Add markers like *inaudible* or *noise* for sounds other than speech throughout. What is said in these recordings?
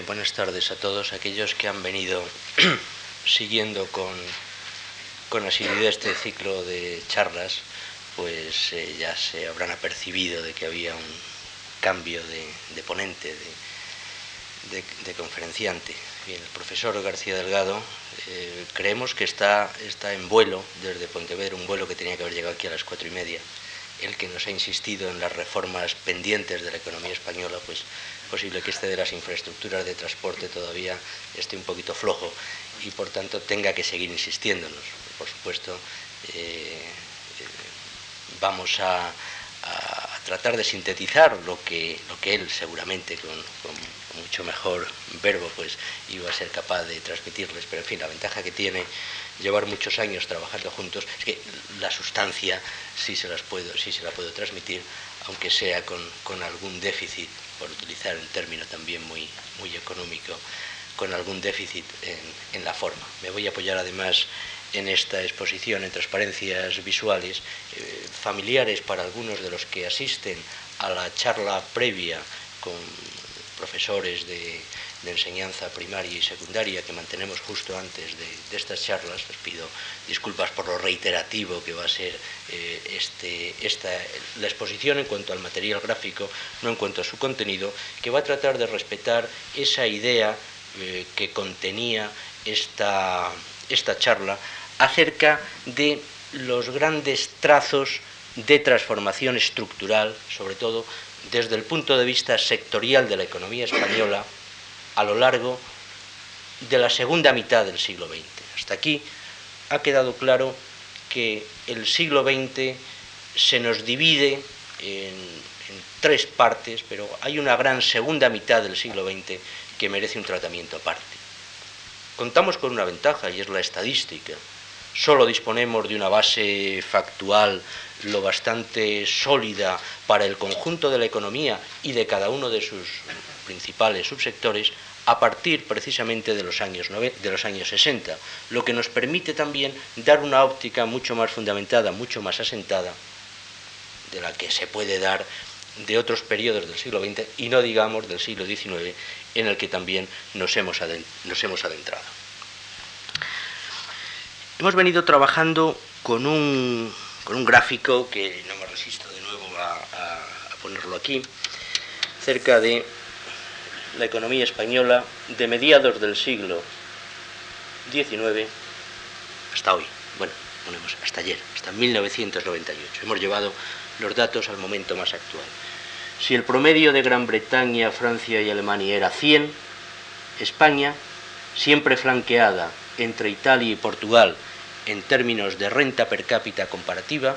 Buenas tardes a todos aquellos que han venido *clears throat* siguiendo con, con asiduidad este ciclo de charlas, pues eh, ya se habrán apercibido de que había un cambio de, ponente, de, conferenciante. Bien, el profesor García Delgado eh, creemos que está, está en vuelo desde Pontevedra, un vuelo que tenía que haber llegado aquí a las cuatro y media. El que nos ha insistido en las reformas pendientes de la economía española, pues posible que este de las infraestructuras de transporte todavía esté un poquito flojo y por tanto tenga que seguir insistiéndonos. Por supuesto, eh, eh, vamos a, tratar de sintetizar lo que, lo que él seguramente con, mucho mejor verbo pues iba a ser capaz de transmitirles, pero en fin, la ventaja que tiene llevar muchos años trabajando juntos es que la sustancia sí se, las puedo, sí se la puedo transmitir, aunque sea con, con algún déficit por utilizar un término también muy, muy económico, con algún déficit en, la forma. Me voy a apoyar además en esta exposición en transparencias visuales eh, familiares para algunos de los que asisten a la charla previa con profesores de, de enseñanza primaria y secundaria que mantenemos justo antes de, estas charlas. Les pido disculpas por lo reiterativo que va a ser eh, este, esta, la exposición en cuanto al material gráfico, no en cuanto a su contenido, que va a tratar de respetar esa idea eh, que contenía esta, esta charla acerca de los grandes trazos de transformación estructural, sobre todo desde el punto de vista sectorial de la economía española, a lo largo de la segunda mitad del siglo XX. Hasta aquí ha quedado claro que el siglo XX se nos divide en, tres partes, pero hay una gran segunda mitad del siglo XX que merece un tratamiento aparte. Contamos con una ventaja y es la estadística. Solo disponemos de una base factual lo bastante sólida para el conjunto de la economía y de cada uno de sus principales subsectores a partir precisamente de los años, de los años 60, lo que nos permite también dar una óptica mucho más fundamentada, mucho más asentada de la que se puede dar de otros periodos del siglo XX y no digamos del siglo XIX en el que también nos hemos, adentrado. Hemos venido trabajando con un, gráfico que no me resisto de nuevo a ponerlo aquí, cerca de la economía española de mediados del siglo XIX hasta hoy. Bueno, ponemos hasta ayer, hasta 1998. Hemos llevado los datos al momento más actual. Si el promedio de Gran Bretaña, Francia y Alemania era 100, España, siempre flanqueada entre Italia y Portugal en términos de renta per cápita comparativa,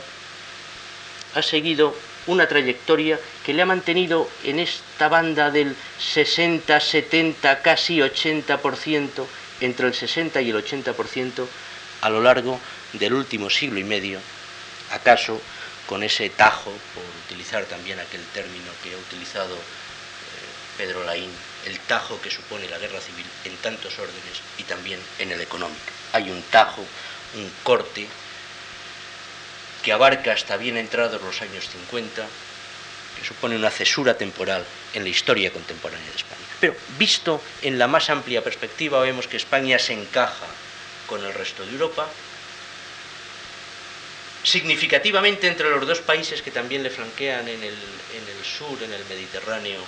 ha seguido una trayectoria que le ha mantenido en esta banda del 60, 70, casi 80%, entre el 60 y el 80% a lo largo del último siglo y medio, acaso con ese tajo, por utilizar también aquel término que ha utilizado eh, Pedro Laín, el tajo que supone la guerra civil en tantos órdenes y también en el económico. Hay un tajo, un corte que abarca hasta bien entrados los años 50, que supone una cesura temporal en la historia contemporánea de España. Pero visto en la más amplia perspectiva, vemos que España se encaja con el resto de Europa, significativamente entre los dos países que también le flanquean en el, sur, en el Mediterráneo,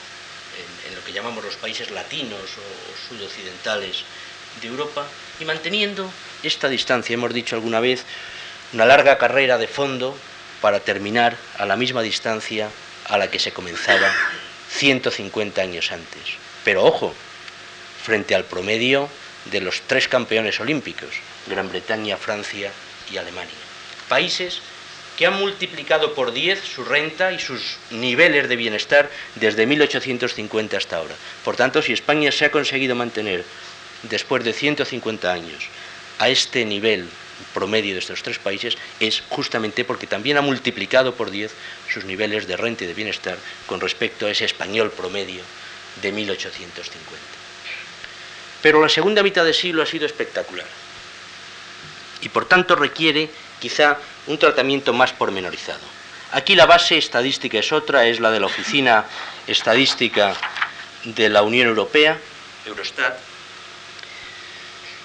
en, lo que llamamos los países latinos o sudoccidentales de Europa, y manteniendo esta distancia, hemos dicho alguna vez, una larga carrera de fondo para terminar a la misma distancia a la que se comenzaba 150 años antes. Pero ojo, frente al promedio de los tres campeones olímpicos, Gran Bretaña, Francia y Alemania. Países que han multiplicado por 10 su renta y sus niveles de bienestar desde 1850 hasta ahora. Por tanto, si España se ha conseguido mantener después de 150 años a este nivel promedio de estos tres países es justamente porque también ha multiplicado por 10 sus niveles de renta y de bienestar con respecto a ese español promedio de 1850. Pero la segunda mitad del siglo ha sido espectacular y por tanto requiere quizá un tratamiento más pormenorizado. Aquí la base estadística es otra, es la de la Oficina Estadística de la Unión Europea, Eurostat,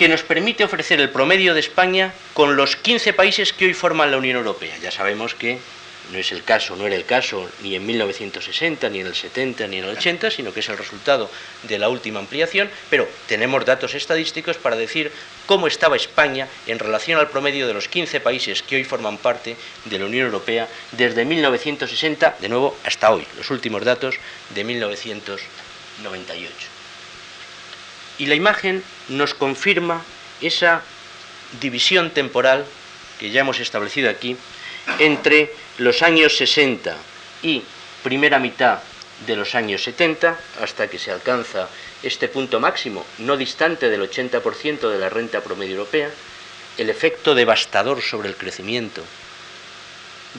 que nos permite ofrecer el promedio de España con los 15 países que hoy forman la Unión Europea. Ya sabemos que no es el caso, no era el caso ni en 1960, ni en el 70, ni en el 80, sino que es el resultado de la última ampliación, pero tenemos datos estadísticos para decir cómo estaba España en relación al promedio de los 15 países que hoy forman parte de la Unión Europea desde 1960, de nuevo, hasta hoy, los últimos datos de 1998. Y la imagen nos confirma esa división temporal que ya hemos establecido aquí entre los años 60 y primera mitad de los años 70, hasta que se alcanza este punto máximo, no distante del 80% de la renta promedio europea, el efecto devastador sobre el crecimiento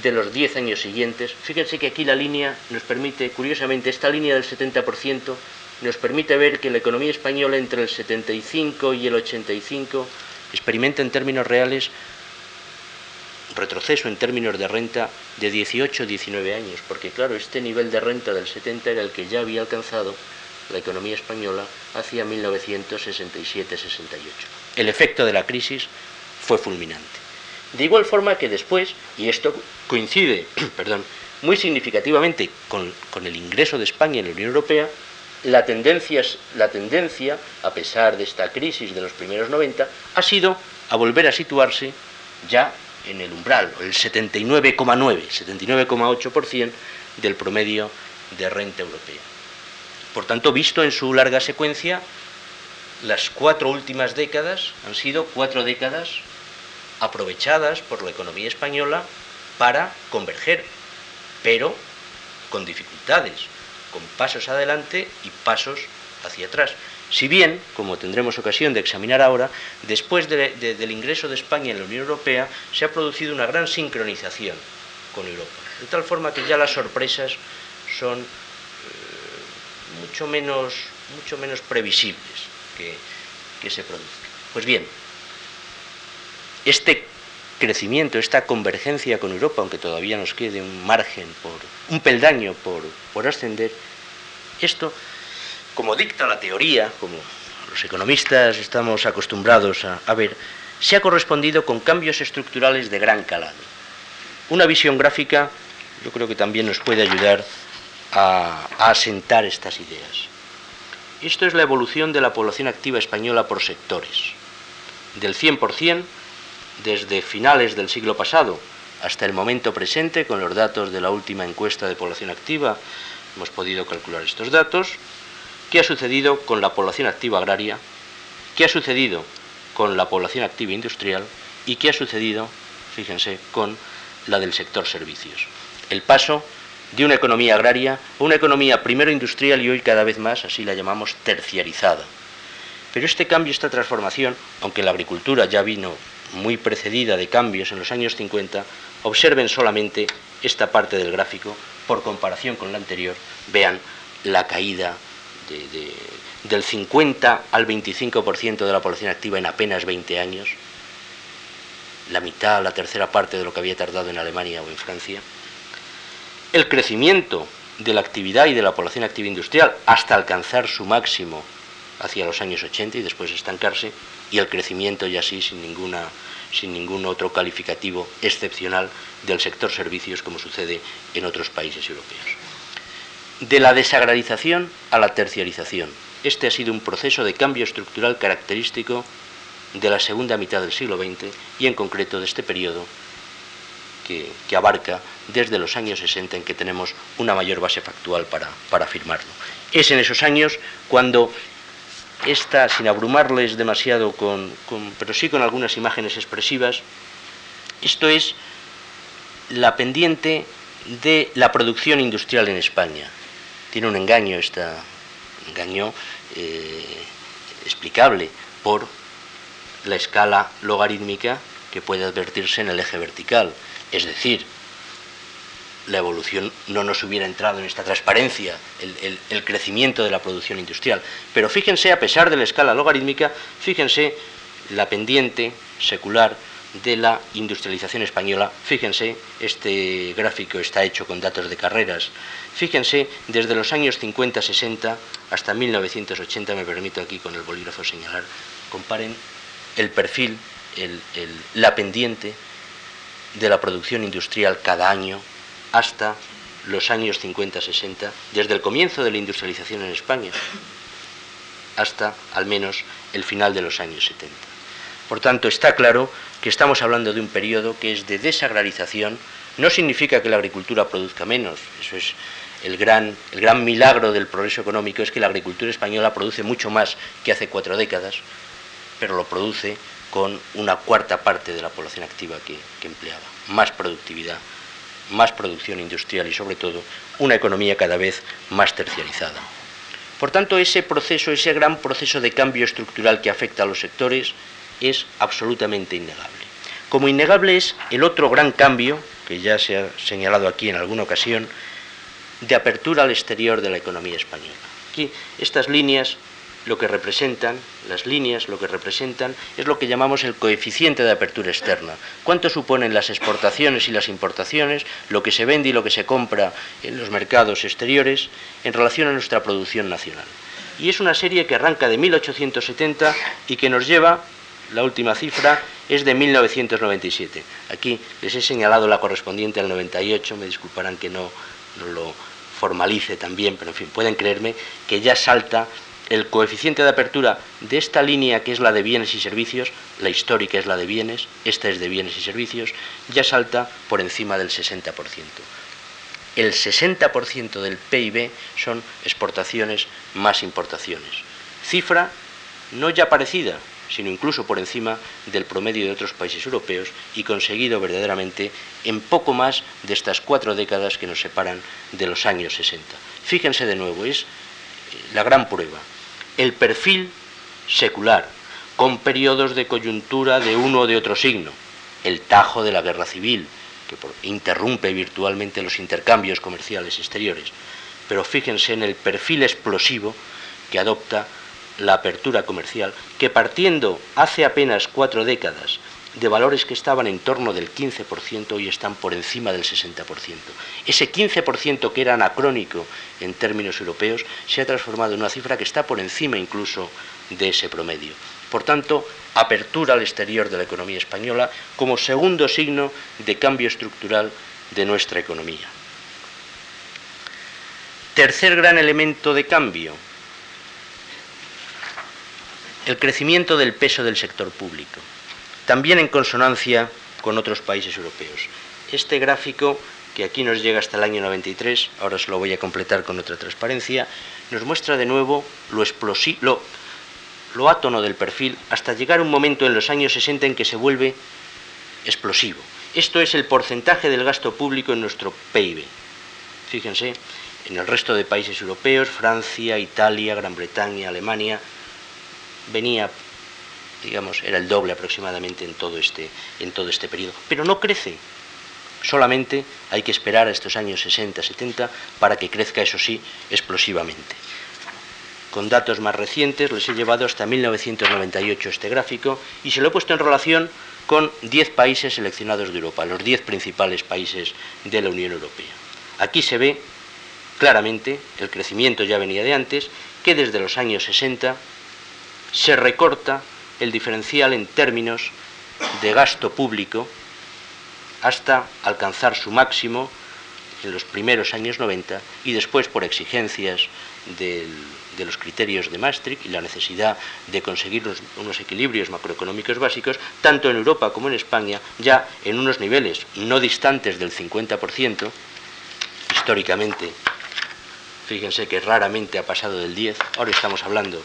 de los 10 años siguientes. Fíjense que aquí la línea nos permite, curiosamente, esta línea del 70% nos permite ver que la economía española entre el 75 y el 85 experimenta en términos reales retroceso en términos de renta de 18 19 años, porque claro, este nivel de renta del 70 era el que ya había alcanzado la economía española hacia 1967-68. El efecto de la crisis fue fulminante. De igual forma que después, y esto coincide *clears throat* perdón, muy significativamente con, con, el ingreso de España en la Unión Europea, la tendencia, a pesar de esta crisis de los primeros 90, ha sido a volver a situarse ya en el umbral, el 79,9, 79,8% del promedio de renta europea. Por tanto, visto en su larga secuencia, las cuatro últimas décadas han sido cuatro décadas aprovechadas por la economía española para converger, pero con dificultades, con pasos adelante y pasos hacia atrás. Si bien, como tendremos ocasión de examinar ahora, después del ingreso de España en la Unión Europea se ha producido una gran sincronización con Europa, de tal forma que ya las sorpresas son eh, mucho, menos, mucho menos previsibles que, que se produzcan. Pues bien, este crecimiento, esta convergencia con Europa, aunque todavía nos quede un margen, por, un peldaño por, por ascender, esto como dicta la teoría, como los economistas estamos acostumbrados a, ver, se ha correspondido con cambios estructurales de gran calado. Una visión gráfica yo creo que también nos puede ayudar a, a asentar estas ideas. Esto es la evolución de la población activa española por sectores. Del 100% desde finales del siglo pasado hasta el momento presente, con los datos de la última encuesta de población activa, hemos podido calcular estos datos, ¿Qué ha sucedido con la población activa agraria? ¿Qué ha sucedido con la población activa industrial? ¿Y qué ha sucedido, fíjense, con la del sector servicios? El paso de una economía agraria a una economía primero industrial y hoy cada vez más, así la llamamos, terciarizada. Pero este cambio, esta transformación, aunque la agricultura ya vino muy precedida de cambios en los años 50, observen solamente esta parte del gráfico, por comparación con la anterior, vean la caída del 50 al 25% de la población activa en apenas 20 años, la mitad, la tercera parte de lo que había tardado en Alemania o en Francia, el crecimiento de la actividad y de la población activa industrial hasta alcanzar su máximo hacia los años 80 y después estancarse, y el crecimiento ya así sin, ninguna, sin ningún otro calificativo excepcional del sector servicios como sucede en otros países europeos de la desagrarización a la terciarización. Este ha sido un proceso de cambio estructural característico de la segunda mitad del siglo XX y en concreto de este periodo que, abarca desde los años 60 en que tenemos una mayor base factual para, para afirmarlo. Es en esos años cuando esta, sin abrumarles demasiado, con, pero sí con algunas imágenes expresivas, esto es la pendiente de la producción industrial en España tiene un engaño, esta engaño eh, explicable por la escala logarítmica que puede advertirse en el eje vertical. Es decir, la evolución no nos hubiera entrado en esta transparencia, el, crecimiento de la producción industrial. Pero fíjense, a pesar de la escala logarítmica, fíjense la pendiente secular de la industrialización española. Fíjense, este gráfico está hecho con datos de carreras. Fíjense, desde los años 50-60 hasta 1980, me permito aquí con el bolígrafo señalar, comparen el perfil, la pendiente de la producción industrial cada año hasta los años 50-60, desde el comienzo de la industrialización en España hasta al menos el final de los años 70. Por tanto, está claro que estamos hablando de un periodo que es de desagrarización. No significa que la agricultura produzca menos, eso es el gran, milagro del progreso económico, es que la agricultura española produce mucho más que hace cuatro décadas, pero lo produce con una cuarta parte de la población activa que empleaba. Más productividad, más producción industrial y sobre todo una economía cada vez más terciarizada. Por tanto, ese proceso, ese gran proceso de cambio estructural que afecta a los sectores es absolutamente innegable. Como innegable es el otro gran cambio, que ya se ha señalado aquí en alguna ocasión, de apertura al exterior de la economía española. Aquí estas líneas lo que representan, las líneas lo que representan es lo que llamamos el coeficiente de apertura externa. ¿Cuánto suponen las exportaciones y las importaciones, lo que se vende y lo que se compra en los mercados exteriores en relación a nuestra producción nacional? Y es una serie que arranca de 1870 y que nos lleva, la última cifra, es de 1997. Aquí les he señalado la correspondiente al 98, me disculparán que no, no lo formalice también, pero en fin, pueden creerme que ya salta el coeficiente de apertura de esta línea que es la de bienes y servicios, la histórica es la de bienes, esta es de bienes y servicios, ya salta por encima del 60%. El 60% del PIB son exportaciones más importaciones. Cifra no ya parecida, sino incluso por encima del promedio de otros países europeos y conseguido verdaderamente en poco más de estas cuatro décadas que nos separan de los años 60. Fíjense de nuevo, es la gran prueba el perfil secular, con periodos de coyuntura de uno o de otro signo, el tajo de la guerra civil, que interrumpe virtualmente los intercambios comerciales exteriores, pero fíjense en el perfil explosivo que adopta la apertura comercial, que partiendo hace apenas cuatro décadas de valores que estaban en torno del 15% hoy están por encima del 60%. Ese 15% que era anacrónico en términos europeos se ha transformado en una cifra que está por encima incluso de ese promedio. Por tanto, apertura al exterior de la economía española como segundo signo de cambio estructural de nuestra economía. Tercer gran elemento de cambio, el crecimiento del peso del sector público también en consonancia con otros países europeos. Este gráfico, que aquí nos llega hasta el año 93, ahora se lo voy a completar con otra transparencia, nos muestra de nuevo lo, lo, átono del perfil hasta llegar a un momento en los años 60 en que se vuelve explosivo. Esto es el porcentaje del gasto público en nuestro PIB. Fíjense, en el resto de países europeos, Francia, Italia, Gran Bretaña, Alemania, venía digamos, era el doble aproximadamente en todo este, en todo este periodo. Pero no crece. Solamente hay que esperar a estos años 60, 70 para que crezca, eso sí, explosivamente. Con datos más recientes les he llevado hasta 1998 este gráfico y se lo he puesto en relación con 10 países seleccionados de Europa, los 10 principales países de la Unión Europea. Aquí se ve claramente, el crecimiento ya venía de antes, que desde los años 60 se recorta el diferencial en términos de gasto público hasta alcanzar su máximo en los primeros años 90 y después por exigencias de los criterios de Maastricht y la necesidad de conseguir unos, equilibrios macroeconómicos básicos, tanto en Europa como en España, ya en unos niveles no distantes del 50%, históricamente, fíjense que raramente ha pasado del 10, ahora estamos hablando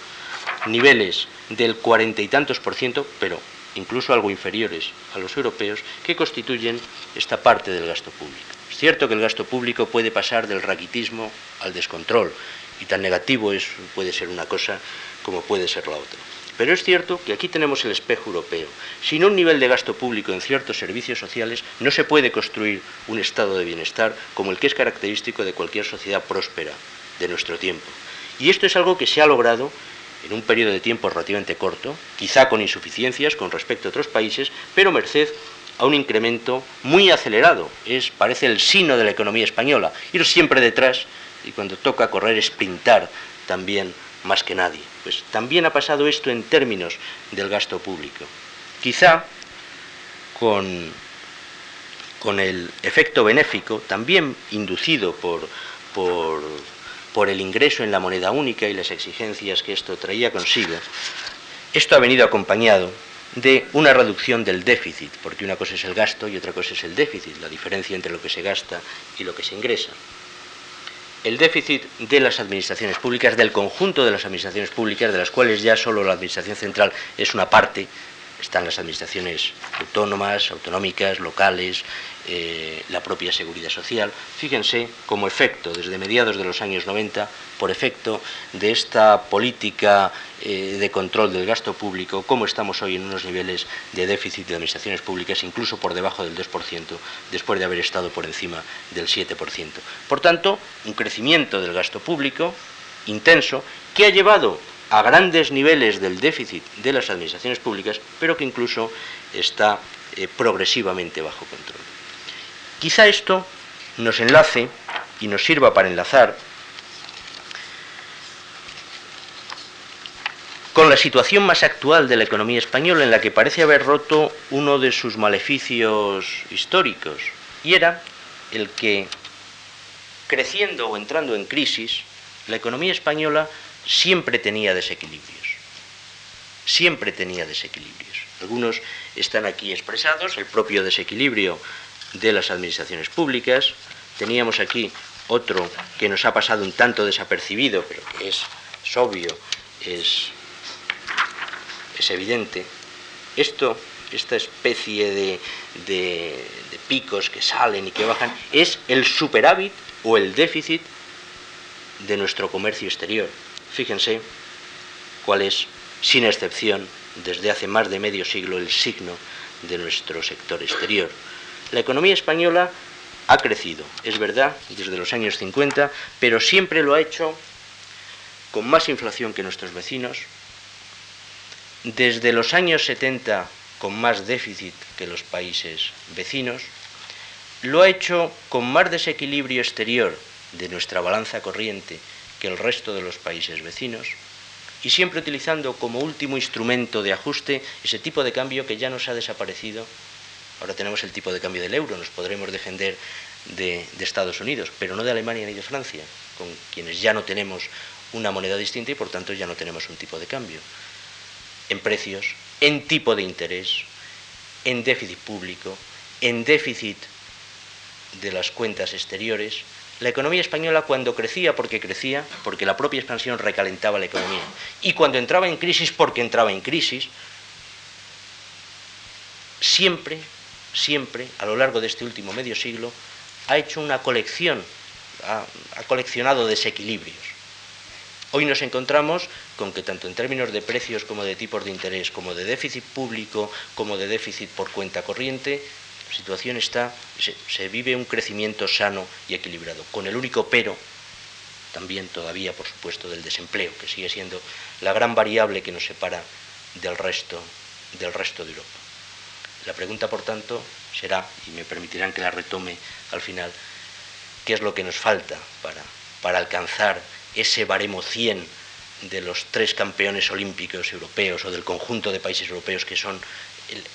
niveles del cuarenta y tantos por ciento, pero incluso algo inferiores a los europeos, que constituyen esta parte del gasto público. Es cierto que el gasto público puede pasar del raquitismo al descontrol, y tan negativo es, puede ser una cosa como puede ser la otra. Pero es cierto que aquí tenemos el espejo europeo. Sin un nivel de gasto público en ciertos servicios sociales no se puede construir un estado de bienestar como el que es característico de cualquier sociedad próspera de nuestro tiempo. Y esto es algo que se ha logrado en un periodo de tiempo relativamente corto, quizá con insuficiencias con respecto a otros países, pero merced a un incremento muy acelerado. Es, parece el sino de la economía española, ir siempre detrás y cuando toca correr sprintar también más que nadie. Pues también ha pasado esto en términos del gasto público. Quizá con, con el efecto benéfico, también inducido por, por, por el ingreso en la moneda única y las exigencias que esto traía consigo, esto ha venido acompañado de una reducción del déficit, porque una cosa es el gasto y otra cosa es el déficit, la diferencia entre lo que se gasta y lo que se ingresa. El déficit de las administraciones públicas, del conjunto de las administraciones públicas, de las cuales ya solo la Administración Central es una parte, están las administraciones autónomas, autonómicas, locales, eh, la propia seguridad social. Fíjense como efecto, desde mediados de los años 90, por efecto de esta política eh, de control del gasto público, cómo estamos hoy en unos niveles de déficit de administraciones públicas, incluso por debajo del 2%, después de haber estado por encima del 7%. Por tanto, un crecimiento del gasto público intenso que ha llevado a grandes niveles del déficit de las administraciones públicas, pero que incluso está eh, progresivamente bajo control. Quizá esto nos enlace y nos sirva para enlazar con la situación más actual de la economía española en la que parece haber roto uno de sus maleficios históricos, y era el que, creciendo o entrando en crisis, la economía española siempre tenía desequilibrios, siempre tenía desequilibrios. Algunos están aquí expresados, el propio desequilibrio de las administraciones públicas, teníamos aquí otro que nos ha pasado un tanto desapercibido, pero que es, obvio, es, es, evidente. Esto, esta especie de, de picos que salen y que bajan, es el superávit o el déficit de nuestro comercio exterior. Fíjense cuál es, sin excepción, desde hace más de medio siglo el signo de nuestro sector exterior. La economía española ha crecido, es verdad, desde los años 50, pero siempre lo ha hecho con más inflación que nuestros vecinos, desde los años 70 con más déficit que los países vecinos, lo ha hecho con más desequilibrio exterior de nuestra balanza corriente que el resto de los países vecinos, y siempre utilizando como último instrumento de ajuste ese tipo de cambio que ya nos ha desaparecido. Ahora tenemos el tipo de cambio del euro, nos podremos defender de, Estados Unidos, pero no de Alemania ni de Francia, con quienes ya no tenemos una moneda distinta y por tanto ya no tenemos un tipo de cambio. En precios, en tipo de interés, en déficit público, en déficit de las cuentas exteriores, la economía española cuando crecía porque crecía, porque la propia expansión recalentaba la economía, y cuando entraba en crisis porque entraba en crisis, siempre, siempre, a lo largo de este último medio siglo, ha hecho una colección, ha, coleccionado desequilibrios. Hoy nos encontramos con que tanto en términos de precios como de tipos de interés, como de déficit público, como de déficit por cuenta corriente, situación está, se, vive un crecimiento sano y equilibrado, con el único pero, también todavía, por supuesto, del desempleo, que sigue siendo la gran variable que nos separa del resto, del resto de Europa. La pregunta, por tanto, será, y me permitirán que la retome al final, ¿qué es lo que nos falta para, para alcanzar ese baremo 100 de los tres campeones olímpicos europeos o del conjunto de países europeos que son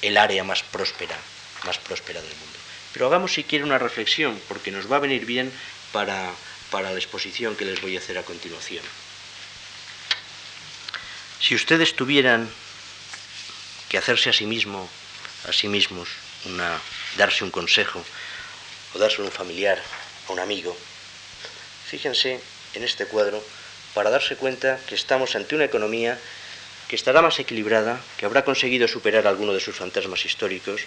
el área más próspera más próspera del mundo. Pero hagamos si quiere una reflexión, porque nos va a venir bien para, para la exposición que les voy a hacer a continuación. Si ustedes tuvieran que hacerse a sí mismo, a sí mismos, una, darse un consejo, o darse a un familiar, a un amigo, fíjense en este cuadro para darse cuenta que estamos ante una economía que estará más equilibrada, que habrá conseguido superar alguno de sus fantasmas históricos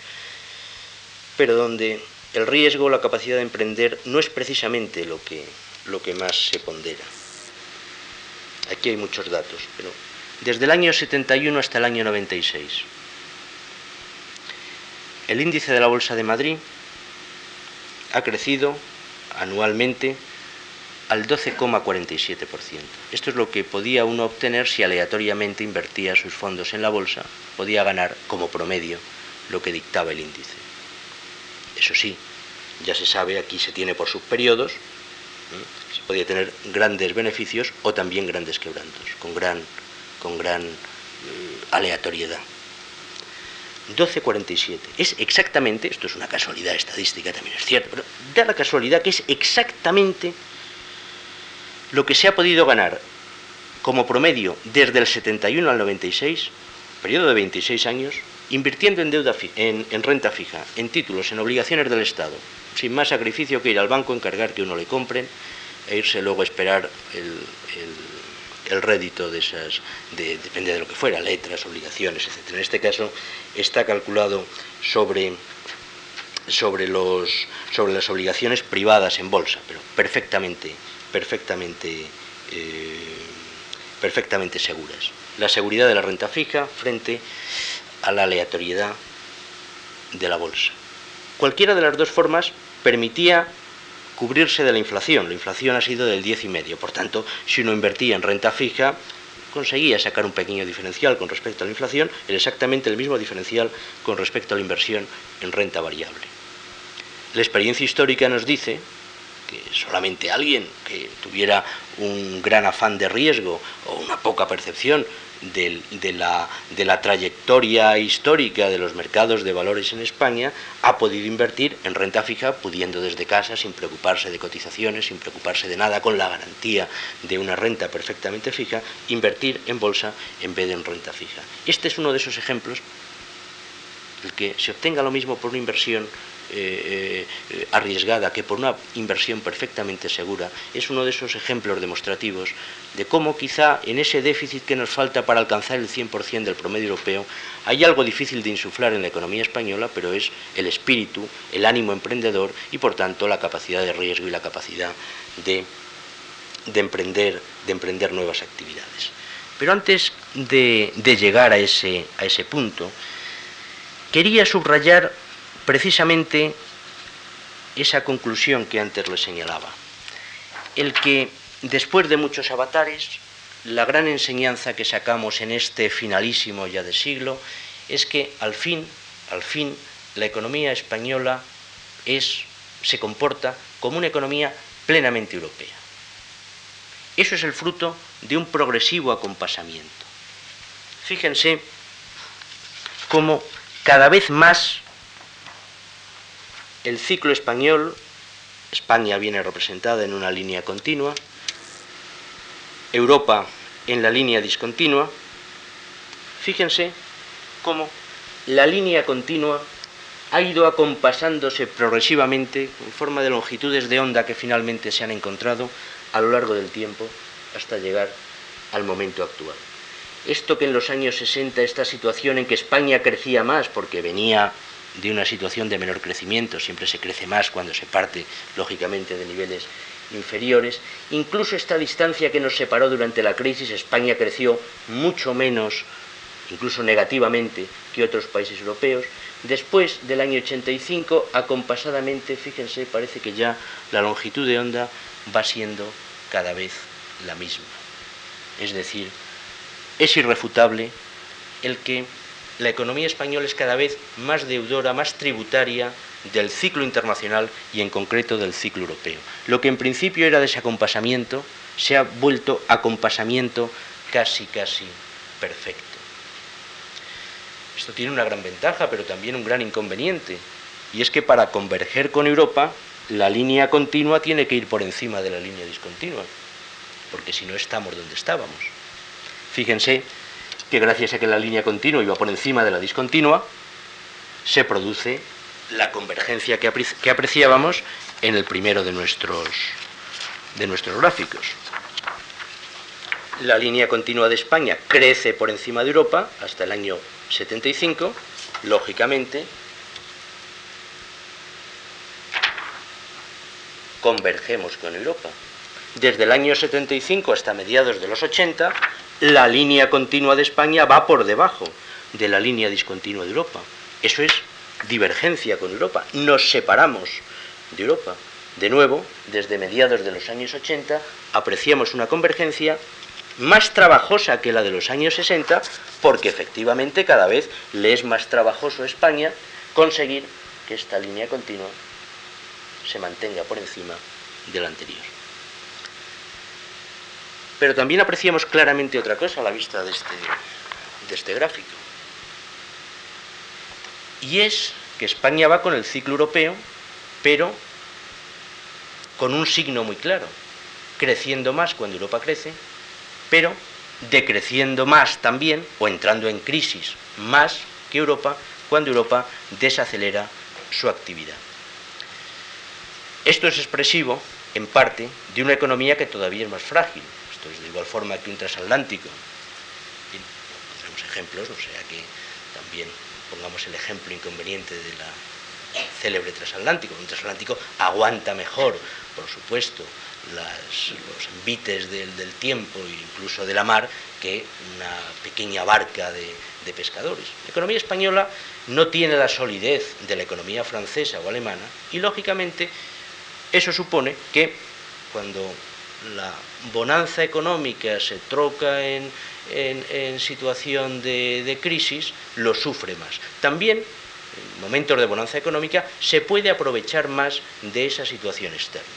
pero donde el riesgo, la capacidad de emprender no es precisamente lo que, lo que más se pondera. Aquí hay muchos datos, pero desde el año 71 hasta el año 96, el índice de la Bolsa de Madrid ha crecido anualmente al 12,47%. Esto es lo que podía uno obtener si aleatoriamente invertía sus fondos en la bolsa, podía ganar como promedio lo que dictaba el índice. Eso sí, ya se sabe, aquí se tiene por subperiodos, se podía tener grandes beneficios o también grandes quebrantos, con gran, con gran eh, aleatoriedad. 12.47. Es exactamente, esto es una casualidad estadística también es cierto, pero da la casualidad que es exactamente lo que se ha podido ganar como promedio desde el 71 al 96, periodo de 26 años, invirtiendo en, deuda en, renta fija, en títulos, en obligaciones del Estado, sin más sacrificio que ir al banco, encargar que uno le compren e irse luego a esperar el el rédito de esas, depende de lo que fuera, letras, obligaciones, etc. En este caso está calculado sobre, sobre, los, sobre las obligaciones privadas en bolsa, pero perfectamente, perfectamente, eh, perfectamente seguras. La seguridad de la renta fija frente a la aleatoriedad de la bolsa. Cualquiera de las dos formas permitía cubrirse de la inflación. La inflación ha sido del 10,5. Por tanto, si uno invertía en renta fija, conseguía sacar un pequeño diferencial con respecto a la inflación, era exactamente el mismo diferencial con respecto a la inversión en renta variable. La experiencia histórica nos dice que solamente alguien que tuviera un gran afán de riesgo o una poca percepción de, la, de, la, trayectoria histórica de los mercados de valores en España, ha podido invertir en renta fija, pudiendo desde casa, sin preocuparse de cotizaciones, sin preocuparse de nada, con la garantía de una renta perfectamente fija, invertir en bolsa en vez de en renta fija. Este es uno de esos ejemplos, el que se obtenga lo mismo por una inversión eh, eh, arriesgada que por una inversión perfectamente segura, es uno de esos ejemplos demostrativos de cómo quizá en ese déficit que nos falta para alcanzar el 100% del promedio europeo hay algo difícil de insuflar en la economía española, pero es el espíritu, el ánimo emprendedor y por tanto la capacidad de riesgo y la capacidad de, de, emprender, de emprender nuevas actividades. Pero antes de, de llegar a ese, a ese punto, quería subrayar precisamente esa conclusión que antes le señalaba. El que después de muchos avatares, la gran enseñanza que sacamos en este finalísimo ya de siglo es que al fin, al fin, la economía española es, se comporta como una economía plenamente europea. Eso es el fruto de un progresivo acompasamiento. Fíjense cómo cada vez más el ciclo español, España viene representada en una línea continua, Europa en la línea discontinua, fíjense cómo la línea continua ha ido acompasándose progresivamente en forma de longitudes de onda que finalmente se han encontrado a lo largo del tiempo hasta llegar al momento actual. Esto que en los años 60, esta situación en que España crecía más porque venía de una situación de menor crecimiento, siempre se crece más cuando se parte, lógicamente, de niveles inferiores. Incluso esta distancia que nos separó durante la crisis, España creció mucho menos, incluso negativamente, que otros países europeos. Después del año 85, acompasadamente, fíjense, parece que ya la longitud de onda va siendo cada vez la misma. Es decir, es irrefutable el que la economía española es cada vez más deudora, más tributaria del ciclo internacional y en concreto del ciclo europeo. Lo que en principio era desacompasamiento se ha vuelto acompasamiento casi, casi perfecto. Esto tiene una gran ventaja, pero también un gran inconveniente, y es que para converger con Europa, la línea continua tiene que ir por encima de la línea discontinua, porque si no estamos donde estábamos. Fíjense que gracias a que la línea continua iba por encima de la discontinua, se produce la convergencia que, apreciábamos en el primero de nuestros, de nuestros gráficos. La línea continua de España crece por encima de Europa hasta el año 75, lógicamente, convergemos con Europa. Desde el año 75 hasta mediados de los 80, la línea continua de España va por debajo de la línea discontinua de Europa. Eso es divergencia con Europa. Nos separamos de Europa. de nuevo, desde mediados de los años 80, apreciamos una convergencia más trabajosa que la de los años 60, porque efectivamente cada vez le es más trabajoso a España conseguir que esta línea continua se mantenga por encima de la anterior. Pero también apreciamos claramente otra cosa a la vista de este, de este gráfico. Y es que España va con el ciclo europeo, pero con un signo muy claro, creciendo más cuando Europa crece, pero decreciendo más también, o entrando en crisis más que Europa, cuando Europa desacelera su actividad. Esto es expresivo, en parte, de una economía que todavía es más frágil. Esto es de igual forma que un transatlántico. Tenemos ejemplos, o sea que también pongamos el ejemplo inconveniente de la célebre transatlántico. Un transatlántico aguanta mejor, por supuesto, los envites del, tiempo e incluso de la mar que una pequeña barca de, de pescadores. La economía española no tiene la solidez de la economía francesa o alemana y lógicamente eso supone que cuando la bonanza económica se troca en, situación de, de, crisis, lo sufre más. También, en momentos de bonanza económica, se puede aprovechar más de esa situación externa.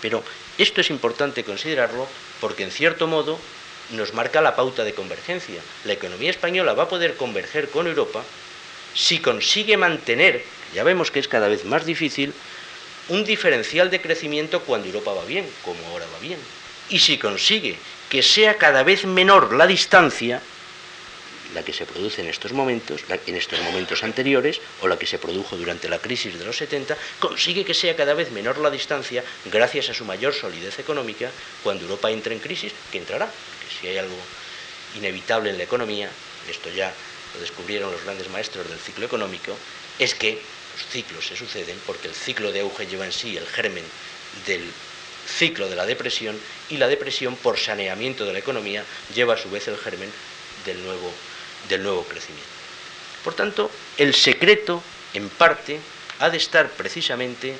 Pero esto es importante considerarlo porque, en cierto modo, nos marca la pauta de convergencia. La economía española va a poder converger con Europa si consigue mantener, ya vemos que es cada vez más difícil, un diferencial de crecimiento cuando Europa va bien, como ahora va bien. Y si consigue que sea cada vez menor la distancia, la que se produce en estos momentos, en estos momentos anteriores, o la que se produjo durante la crisis de los 70, consigue que sea cada vez menor la distancia gracias a su mayor solidez económica cuando Europa entre en crisis, que entrará, que si hay algo inevitable en la economía, esto ya lo descubrieron los grandes maestros del ciclo económico, es que ciclos se suceden porque el ciclo de auge lleva en sí el germen del ciclo de la depresión y la depresión por saneamiento de la economía lleva a su vez el germen del nuevo, del nuevo crecimiento. Por tanto, el secreto, en parte, ha de estar precisamente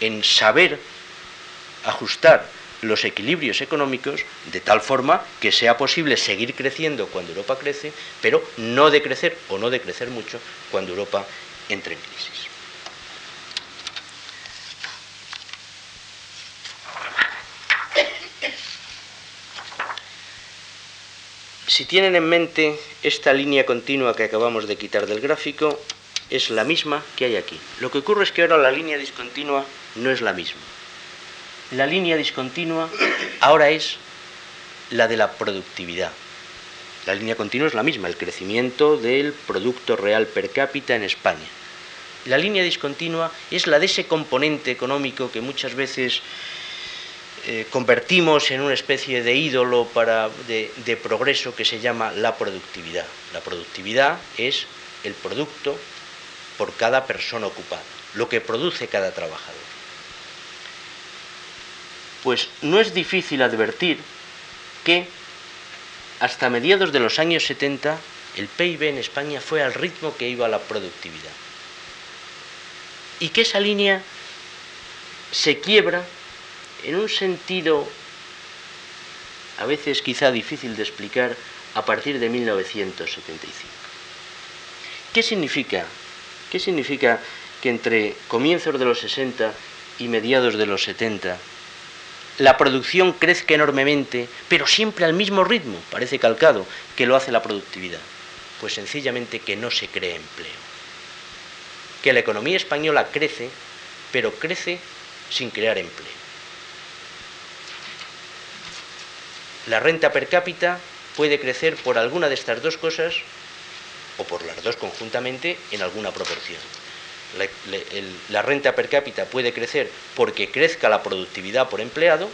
en saber ajustar los equilibrios económicos de tal forma que sea posible seguir creciendo cuando Europa crece, pero no decrecer o no decrecer mucho cuando Europa entre en crisis. Si tienen en mente esta línea continua que acabamos de quitar del gráfico, es la misma que hay aquí. Lo que ocurre es que ahora la línea discontinua no es la misma la línea discontinua ahora es la de la productividad. La línea continua es la misma, el crecimiento del Producto Real Per cápita en España. La línea discontinua es la de ese componente económico que muchas veces eh, convertimos en una especie de ídolo para, de, de progreso que se llama la productividad. La productividad es el producto por cada persona ocupada, lo que produce cada trabajador pues no es difícil advertir que hasta mediados de los años 70 el PIB en España fue al ritmo que iba la productividad. Y que esa línea se quiebra en un sentido a veces quizá difícil de explicar a partir de 1975. ¿Qué significa? ¿Qué significa que entre comienzos de los 60 y mediados de los 70 la producción crezca enormemente, pero siempre al mismo ritmo, parece calcado, que lo hace la productividad. Pues sencillamente que no se cree empleo. Que la economía española crece, pero crece sin crear empleo. La renta per cápita puede crecer por alguna de estas dos cosas o por las dos conjuntamente en alguna proporción la, renta per cápita puede crecer porque crezca la productividad por empleado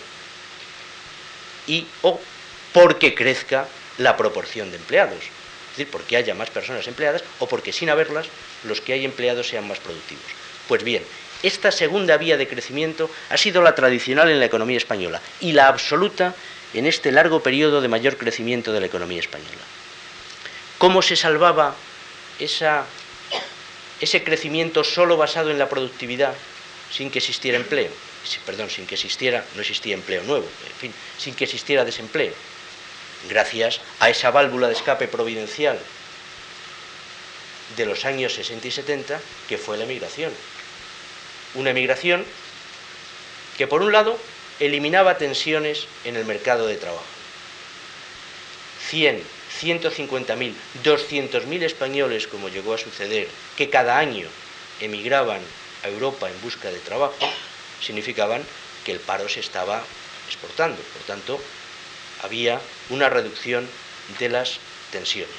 y o porque crezca la proporción de empleados. Es decir, porque haya más personas empleadas o porque sin haberlas los que hay empleados sean más productivos. Pues bien, esta segunda vía de crecimiento ha sido la tradicional en la economía española y la absoluta en este largo periodo de mayor crecimiento de la economía española. ¿Cómo se salvaba ese crecimiento solo basado en la productividad sin que existiera empleo. perdón, sin que existiera, no existía empleo nuevo, en fin, sin que existiera desempleo, gracias a esa válvula de escape providencial de los años 60 y 70, que fue la emigración. Una emigración que, por un lado, eliminaba tensiones en el mercado de trabajo. 100, 150.000, 200.000 españoles, como llegó a suceder, que cada año emigraban a Europa en busca de trabajo, significaban que el paro se estaba exportando. Por tanto, había una reducción de las tensiones.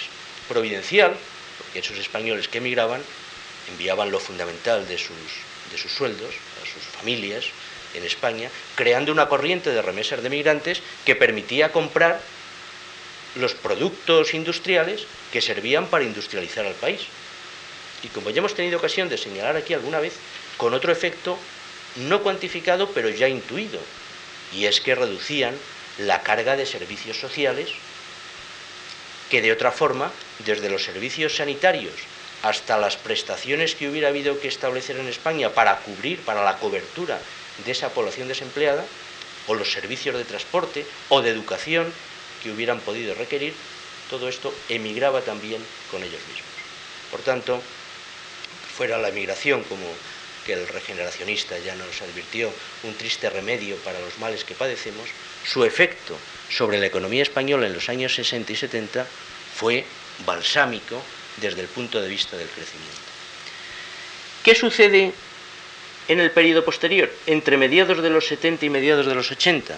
Providencial, porque esos españoles que emigraban enviaban lo fundamental de sus, de sus sueldos a sus familias en España, creando una corriente de remesas de migrantes que permitía comprar los productos industriales que servían para industrializar al país. Y como ya hemos tenido ocasión de señalar aquí alguna vez, con otro efecto no cuantificado, pero ya intuido, y es que reducían la carga de servicios sociales que de otra forma, desde los servicios sanitarios hasta las prestaciones que hubiera habido que establecer en España para cubrir, para la cobertura de esa población desempleada, o los servicios de transporte o de educación que hubieran podido requerir, todo esto emigraba también con ellos mismos. Por tanto, fuera la emigración como que el regeneracionista ya nos advirtió, un triste remedio para los males que padecemos, su efecto sobre la economía española en los años 60 y 70 fue balsámico desde el punto de vista del crecimiento. ¿Qué sucede en el periodo posterior, entre mediados de los 70 y mediados de los 80? *clears throat*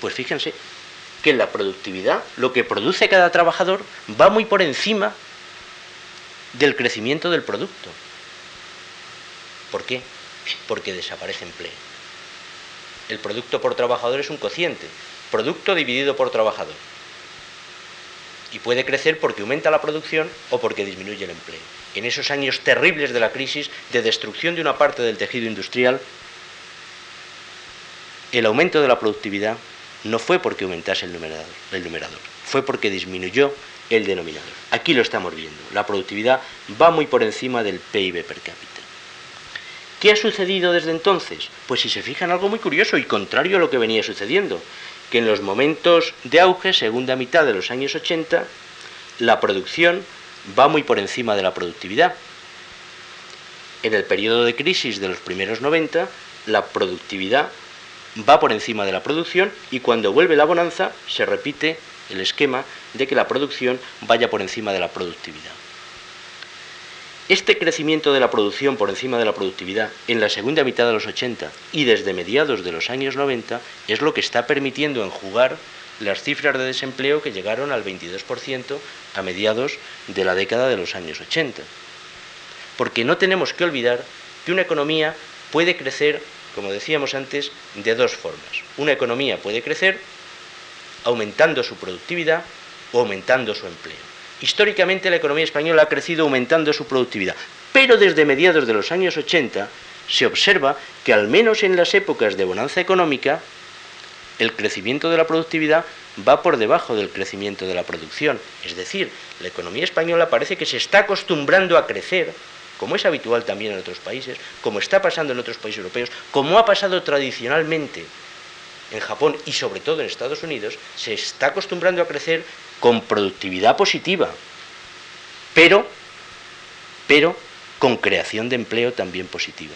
Pues fíjense que la productividad, lo que produce cada trabajador, va muy por encima del crecimiento del producto. ¿Por qué? Porque desaparece empleo. El producto por trabajador es un cociente, producto dividido por trabajador. Y puede crecer porque aumenta la producción o porque disminuye el empleo. En esos años terribles de la crisis, de destrucción de una parte del tejido industrial, el aumento de la productividad no fue porque aumentase el numerador, el numerador, fue porque disminuyó el denominador. Aquí lo estamos viendo. La productividad va muy por encima del PIB per cápita. ¿Qué ha sucedido desde entonces? Pues si se fijan algo muy curioso y contrario a lo que venía sucediendo, que en los momentos de auge, segunda mitad de los años 80, la producción va muy por encima de la productividad. En el periodo de crisis de los primeros 90, la productividad va por encima de la producción y cuando vuelve la bonanza se repite el esquema de que la producción vaya por encima de la productividad. Este crecimiento de la producción por encima de la productividad en la segunda mitad de los 80 y desde mediados de los años 90 es lo que está permitiendo enjugar las cifras de desempleo que llegaron al 22% a mediados de la década de los años 80. Porque no tenemos que olvidar que una economía puede crecer, como decíamos antes, de dos formas. Una economía puede crecer aumentando su productividad o aumentando su empleo. Históricamente la economía española ha crecido aumentando su productividad, pero desde mediados de los años 80 se observa que al menos en las épocas de bonanza económica, el crecimiento de la productividad va por debajo del crecimiento de la producción. Es decir, la economía española parece que se está acostumbrando a crecer, como es habitual también en otros países, como está pasando en otros países europeos, como ha pasado tradicionalmente en Japón y sobre todo en Estados Unidos, se está acostumbrando a crecer con productividad positiva, pero, pero con creación de empleo también positiva.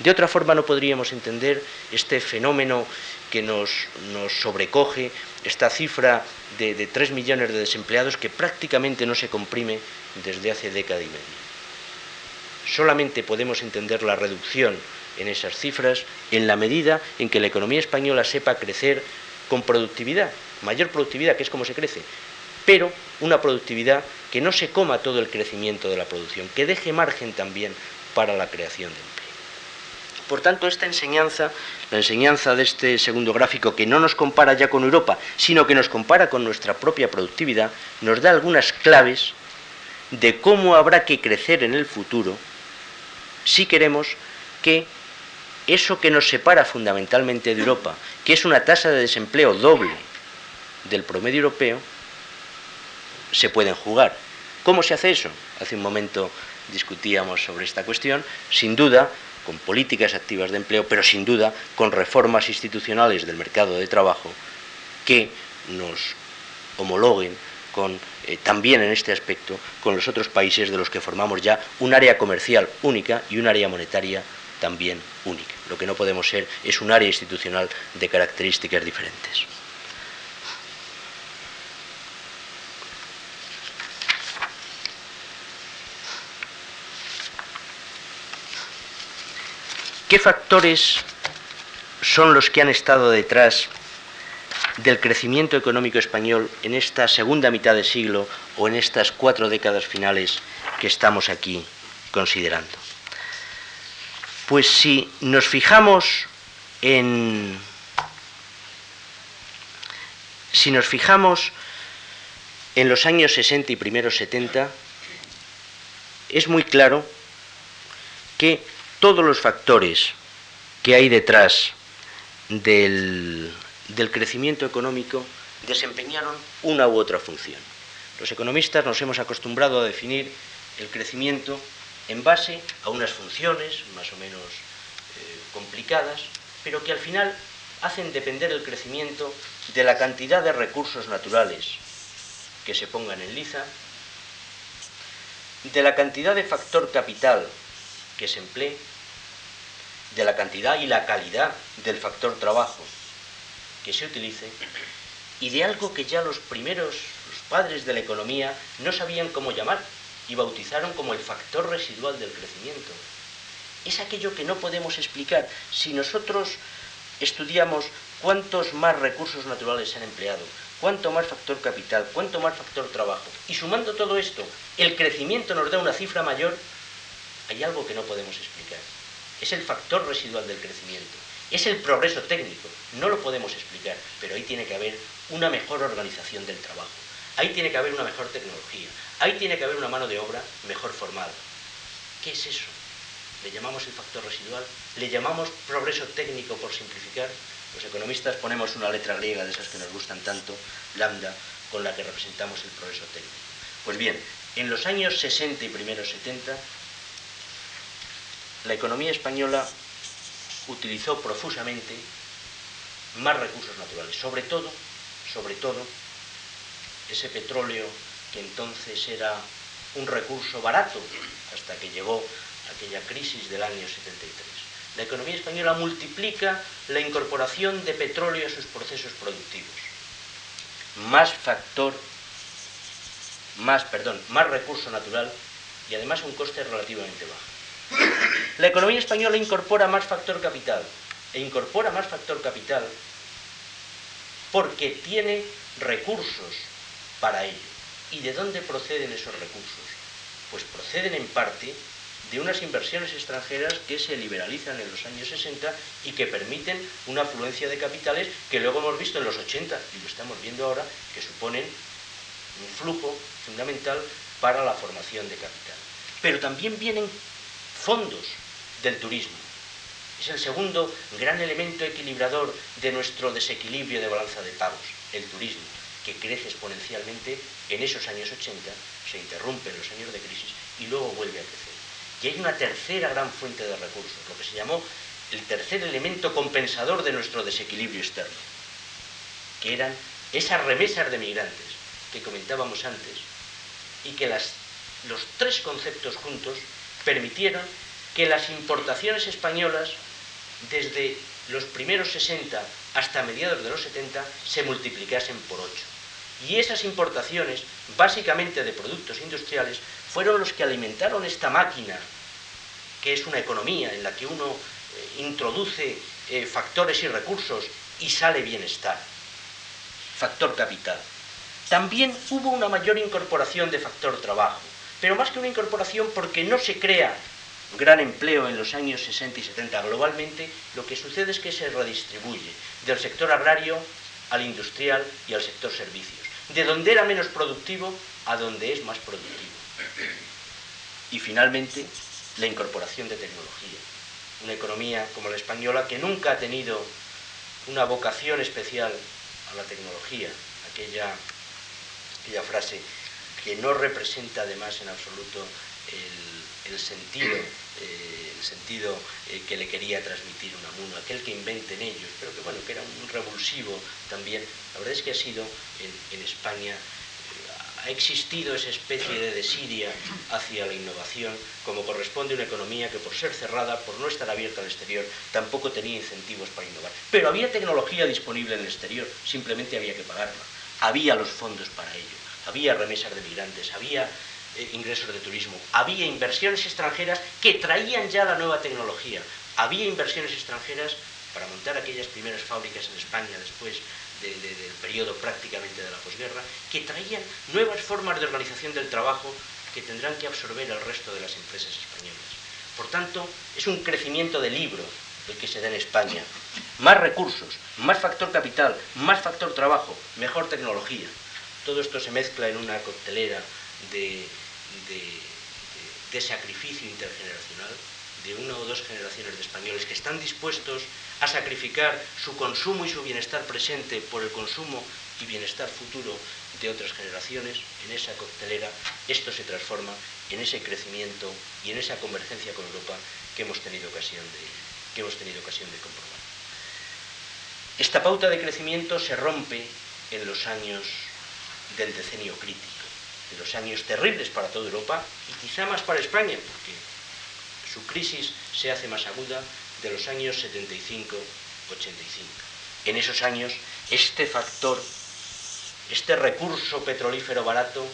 De otra forma no podríamos entender este fenómeno que nos, sobrecoge, esta cifra de, de 3 millones de desempleados que prácticamente no se comprime desde hace década y media. Solamente podemos entender la reducción en esas cifras en la medida en que la economía española sepa crecer con productividad, mayor productividad, que es como se crece, pero una productividad que no se coma todo el crecimiento de la producción, que deje margen también para la creación de empleo. Por tanto, esta enseñanza, la enseñanza de este segundo gráfico, que no nos compara ya con Europa, sino que nos compara con nuestra propia productividad, nos da algunas claves de cómo habrá que crecer en el futuro si queremos que eso que nos separa fundamentalmente de Europa, que es una tasa de desempleo doble del promedio europeo, se pueden jugar. ¿Cómo se hace eso? Hace un momento discutíamos sobre esta cuestión, sin duda con políticas activas de empleo, pero sin duda con reformas institucionales del mercado de trabajo que nos homologuen con, eh, también en este aspecto con los otros países de los que formamos ya un área comercial única y un área monetaria también única. Lo que no podemos ser es un área institucional de características diferentes. ¿Qué factores son los que han estado detrás del crecimiento económico español en esta segunda mitad de siglo o en estas cuatro décadas finales que estamos aquí considerando? Pues si nos fijamos en si nos fijamos en los años 60 y primeros 70, es muy claro que todos los factores que hay detrás del, crecimiento económico desempeñaron una u otra función. Los economistas nos hemos acostumbrado a definir el crecimiento en base a unas funciones más o menos eh, complicadas, pero que al final hacen depender el crecimiento de la cantidad de recursos naturales que se pongan en liza, de la cantidad de factor capital que se emplee, de la cantidad y la calidad del factor trabajo que se utilice, y de algo que ya los primeros, los padres de la economía, no sabían cómo llamar y bautizaron como el factor residual del crecimiento. Es aquello que no podemos explicar. Si nosotros estudiamos cuántos más recursos naturales se han empleado, cuánto más factor capital, cuánto más factor trabajo, y sumando todo esto, el crecimiento nos da una cifra mayor, hay algo que no podemos explicar. Es el factor residual del crecimiento. Es el progreso técnico. No lo podemos explicar, pero ahí tiene que haber una mejor organización del trabajo. Ahí tiene que haber una mejor tecnología. Ahí tiene que haber una mano de obra mejor formada. ¿Qué es eso? ¿Le llamamos el factor residual? ¿Le llamamos progreso técnico por simplificar? Los economistas ponemos una letra griega de esas que nos gustan tanto, lambda, con la que representamos el progreso técnico. Pues bien, en los años 60 y primeros 70, la economía española utilizó profusamente más recursos naturales, sobre todo, sobre todo, ese petróleo que entonces era un recurso barato, hasta que llegó aquella crisis del año 73. La economía española multiplica la incorporación de petróleo a sus procesos productivos. Más factor, más, perdón, más recurso natural y además un coste relativamente bajo. La economía española incorpora más factor capital e incorpora más factor capital porque tiene recursos para ello. ¿Y de dónde proceden esos recursos? Pues proceden en parte de unas inversiones extranjeras que se liberalizan en los años 60 y que permiten una afluencia de capitales que luego hemos visto en los 80 y lo estamos viendo ahora, que suponen un flujo fundamental para la formación de capital. Pero también vienen fondos del turismo. Es el segundo gran elemento equilibrador de nuestro desequilibrio de balanza de pagos, el turismo, que crece exponencialmente en esos años 80, se interrumpe en los años de crisis y luego vuelve a crecer. Y hay una tercera gran fuente de recursos, lo que se llamó el tercer elemento compensador de nuestro desequilibrio externo, que eran esas remesas de migrantes que comentábamos antes y que las, los tres conceptos juntos permitieron que las importaciones españolas, desde los primeros 60 hasta mediados de los 70, se multiplicasen por 8. Y esas importaciones, básicamente de productos industriales, fueron los que alimentaron esta máquina, que es una economía en la que uno eh, introduce eh, factores y recursos y sale bienestar. Factor capital. También hubo una mayor incorporación de factor trabajo pero más que una incorporación porque no se crea gran empleo en los años 60 y 70 globalmente, lo que sucede es que se redistribuye del sector agrario al industrial y al sector servicios, de donde era menos productivo a donde es más productivo. Y finalmente, la incorporación de tecnología. Una economía como la española que nunca ha tenido una vocación especial a la tecnología, aquella, aquella frase que no representa además en absoluto el, sentido, eh, el sentido eh, que le quería transmitir Unamuno, aquel que inventen ellos, pero que bueno, que era un revulsivo también. La verdad es que ha sido en, España eh, ha existido esa especie de desidia hacia la innovación, como corresponde a una economía que por ser cerrada, por no estar abierta al exterior, tampoco tenía incentivos para innovar. Pero había tecnología disponible en el exterior, simplemente había que pagarla. Había los fondos para ello, había remesas de migrantes, había eh, ingresos de turismo, había inversiones extranjeras que traían ya la nueva tecnología, había inversiones extranjeras para montar aquellas primeras fábricas en España después del periodo prácticamente de la posguerra, que traían nuevas formas de organización del trabajo que tendrán que absorber el resto de las empresas españolas. Por tanto, es un crecimiento de libro el que se da en España. Más recursos, más factor capital, más factor trabajo, mejor tecnología. Todo esto se mezcla en una coctelera de, sacrificio intergeneracional de una o dos generaciones de españoles que están dispuestos a sacrificar su consumo y su bienestar presente por el consumo y bienestar futuro de otras generaciones, en esa coctelera, esto se transforma en ese crecimiento y en esa convergencia con Europa que hemos tenido ocasión de, que hemos tenido ocasión de comprobar. Esta pauta de crecimiento se rompe en los años del decenio crítico de los años terribles para toda Europa y quizá más para España, porque su crisis se hace más aguda de los años 75-85. En esos años, este factor, este recurso petrolífero barato,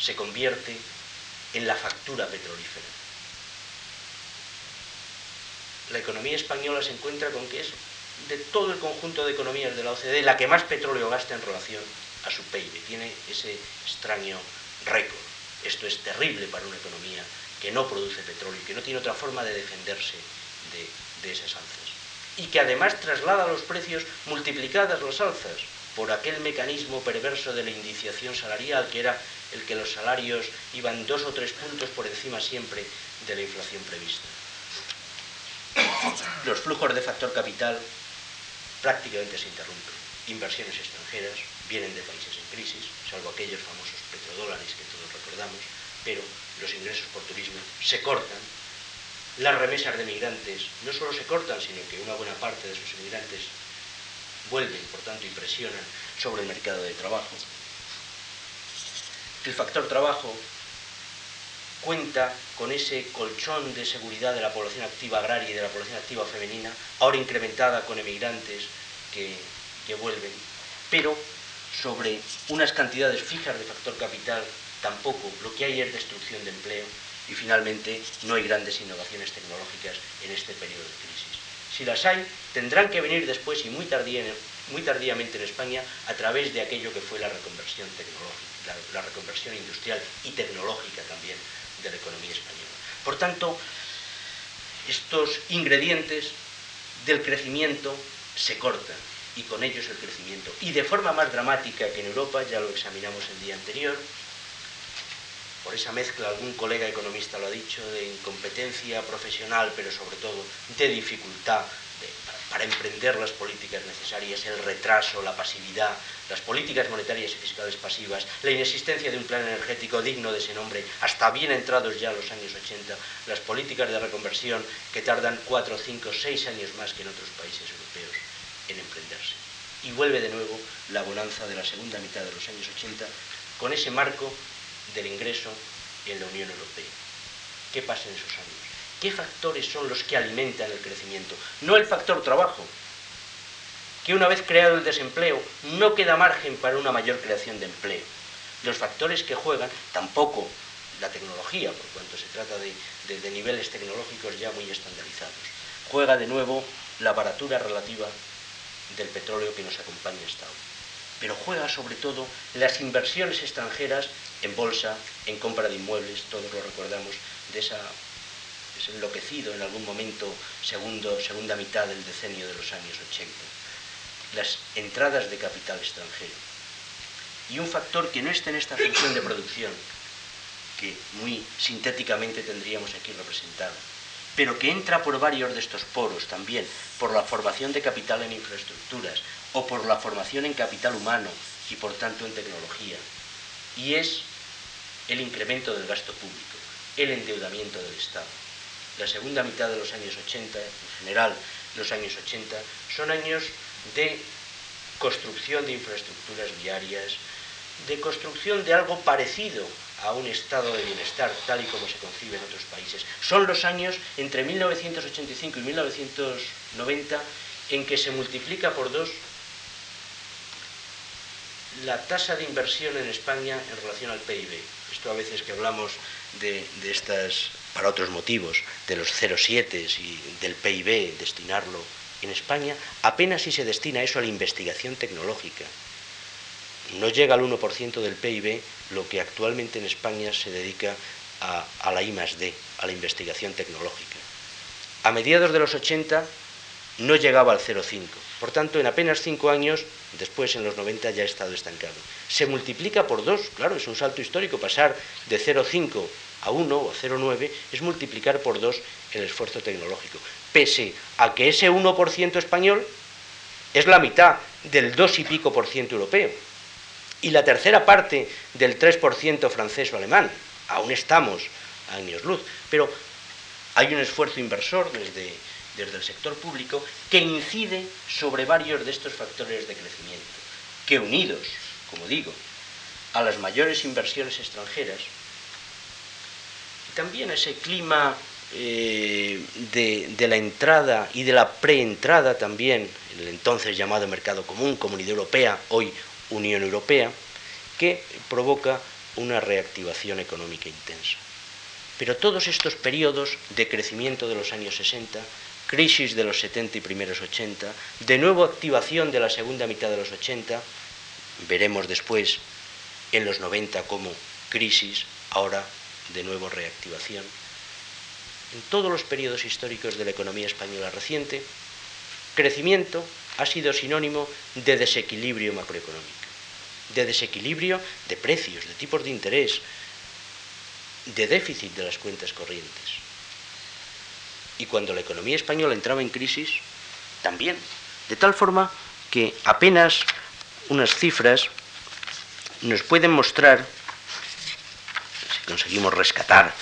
se convierte en la factura petrolífera. La economía española se encuentra con que es de todo el conjunto de economías de la OCDE la que más petróleo gasta en relación a su PIB. Tiene ese extraño récord. Esto es terrible para una economía que no produce petróleo y que no tiene otra forma de defenderse de, esas alzas. Y que además traslada los precios multiplicadas las alzas por aquel mecanismo perverso de la indiciación salarial, que era el que los salarios iban dos o tres puntos por encima siempre de la inflación prevista. Los flujos de factor capital prácticamente se interrumpen. Inversiones extranjeras, vienen de países en crisis, salvo aquellos famosos petrodólares que todos recordamos, pero los ingresos por turismo se cortan. Las remesas de migrantes no solo se cortan, sino que una buena parte de esos inmigrantes vuelven, por tanto, y presionan sobre el mercado de trabajo. El factor trabajo cuenta con ese colchón de seguridad de la población activa agraria y de la población activa femenina, ahora incrementada con emigrantes que, que vuelven, pero sobre unas cantidades fijas de factor capital, tampoco. Lo que hay es destrucción de empleo y finalmente no hay grandes innovaciones tecnológicas en este periodo de crisis. Si las hay, tendrán que venir después y muy, tardíamente en España a través de aquello que fue la reconversión tecnológica, la reconversión industrial y tecnológica también de la economía española. Por tanto, estos ingredientes del crecimiento se cortan y con ellos el crecimiento. Y de forma más dramática que en Europa, ya lo examinamos el día anterior, por esa mezcla, algún colega economista lo ha dicho, de incompetencia profesional, pero sobre todo de dificultad para, emprender las políticas necesarias, el retraso, la pasividad, las políticas monetarias y fiscales pasivas, la inexistencia de un plan energético digno de ese nombre, hasta bien entrados ya los años 80, las políticas de reconversión que tardan 4, 5, 6 años más que en otros países europeos en emprenderse. Y vuelve de nuevo la bonanza de la segunda mitad de los años 80 con ese marco del ingreso en la Unión Europea. ¿Qué pasa en esos años? ¿Qué factores son los que alimentan el crecimiento? No el factor trabajo, que una vez creado el desempleo no queda margen para una mayor creación de empleo. Los factores que juegan, tampoco la tecnología, por cuanto se trata de, de niveles tecnológicos ya muy estandarizados. Juega de nuevo la baratura relativa del petróleo que nos acompaña hasta hoy. Pero juega sobre todo las inversiones extranjeras en bolsa, en compra de inmuebles, todos lo recordamos, de esa, ese enloquecido en algún momento, segunda mitad del decenio de los años 80. Las entradas de capital extranjero. Y un factor que no está en esta función de producción, que muy sintéticamente tendríamos aquí representado, pero que entra por varios de estos poros también, por la formación de capital en infraestructuras o por la formación en capital humano y por tanto en tecnología. Y es el incremento del gasto público, el endeudamiento del Estado. La segunda mitad de los años 80, en general los años 80, son años de construcción de infraestructuras viarias, de construcción de algo parecido a un estado de bienestar tal y como se concibe en otros países. Son los años entre 1985 y 1990 en que se multiplica por dos la tasa de inversión en España en relación al PIB. Esto a veces que hablamos de, estas, para otros motivos, de los 0,7 y del PIB, destinarlo en España, apenas si se destina eso a la investigación tecnológica. No llega al 1% del PIB lo que actualmente en España se dedica a, la I D, a la investigación tecnológica. A mediados de los 80 no llegaba al 0,5. Por tanto, en apenas cinco años, después en los 90 ya ha estado estancado. Se multiplica por dos, claro, es un salto histórico. Pasar de 0,5 a 1 o a 0,9 es multiplicar por dos el esfuerzo tecnológico. Pese a que ese 1% español es la mitad del 2 y pico por ciento europeo. Y la tercera parte del 3% francés o alemán. Aún estamos a años luz. Pero hay un esfuerzo inversor desde desde el sector público que incide sobre varios de estos factores de crecimiento, que unidos, como digo, a las mayores inversiones extranjeras, y también a ese clima eh, de, la entrada y de la preentrada también, el entonces llamado mercado común, Comunidad Europea, hoy Unión Europea, que provoca una reactivación económica intensa. Pero todos estos periodos de crecimiento de los años 60 crisis de los 70 y primeros 80, de nuevo activación de la segunda mitad de los 80, veremos después en los 90 como crisis, ahora de nuevo reactivación. En todos los periodos históricos de la economía española reciente, crecimiento ha sido sinónimo de desequilibrio macroeconómico, de desequilibrio de precios, de tipos de interés, de déficit de las cuentas corrientes. Y cuando la economía española entraba en crisis, también. De tal forma que apenas unas cifras nos pueden mostrar, si conseguimos rescatar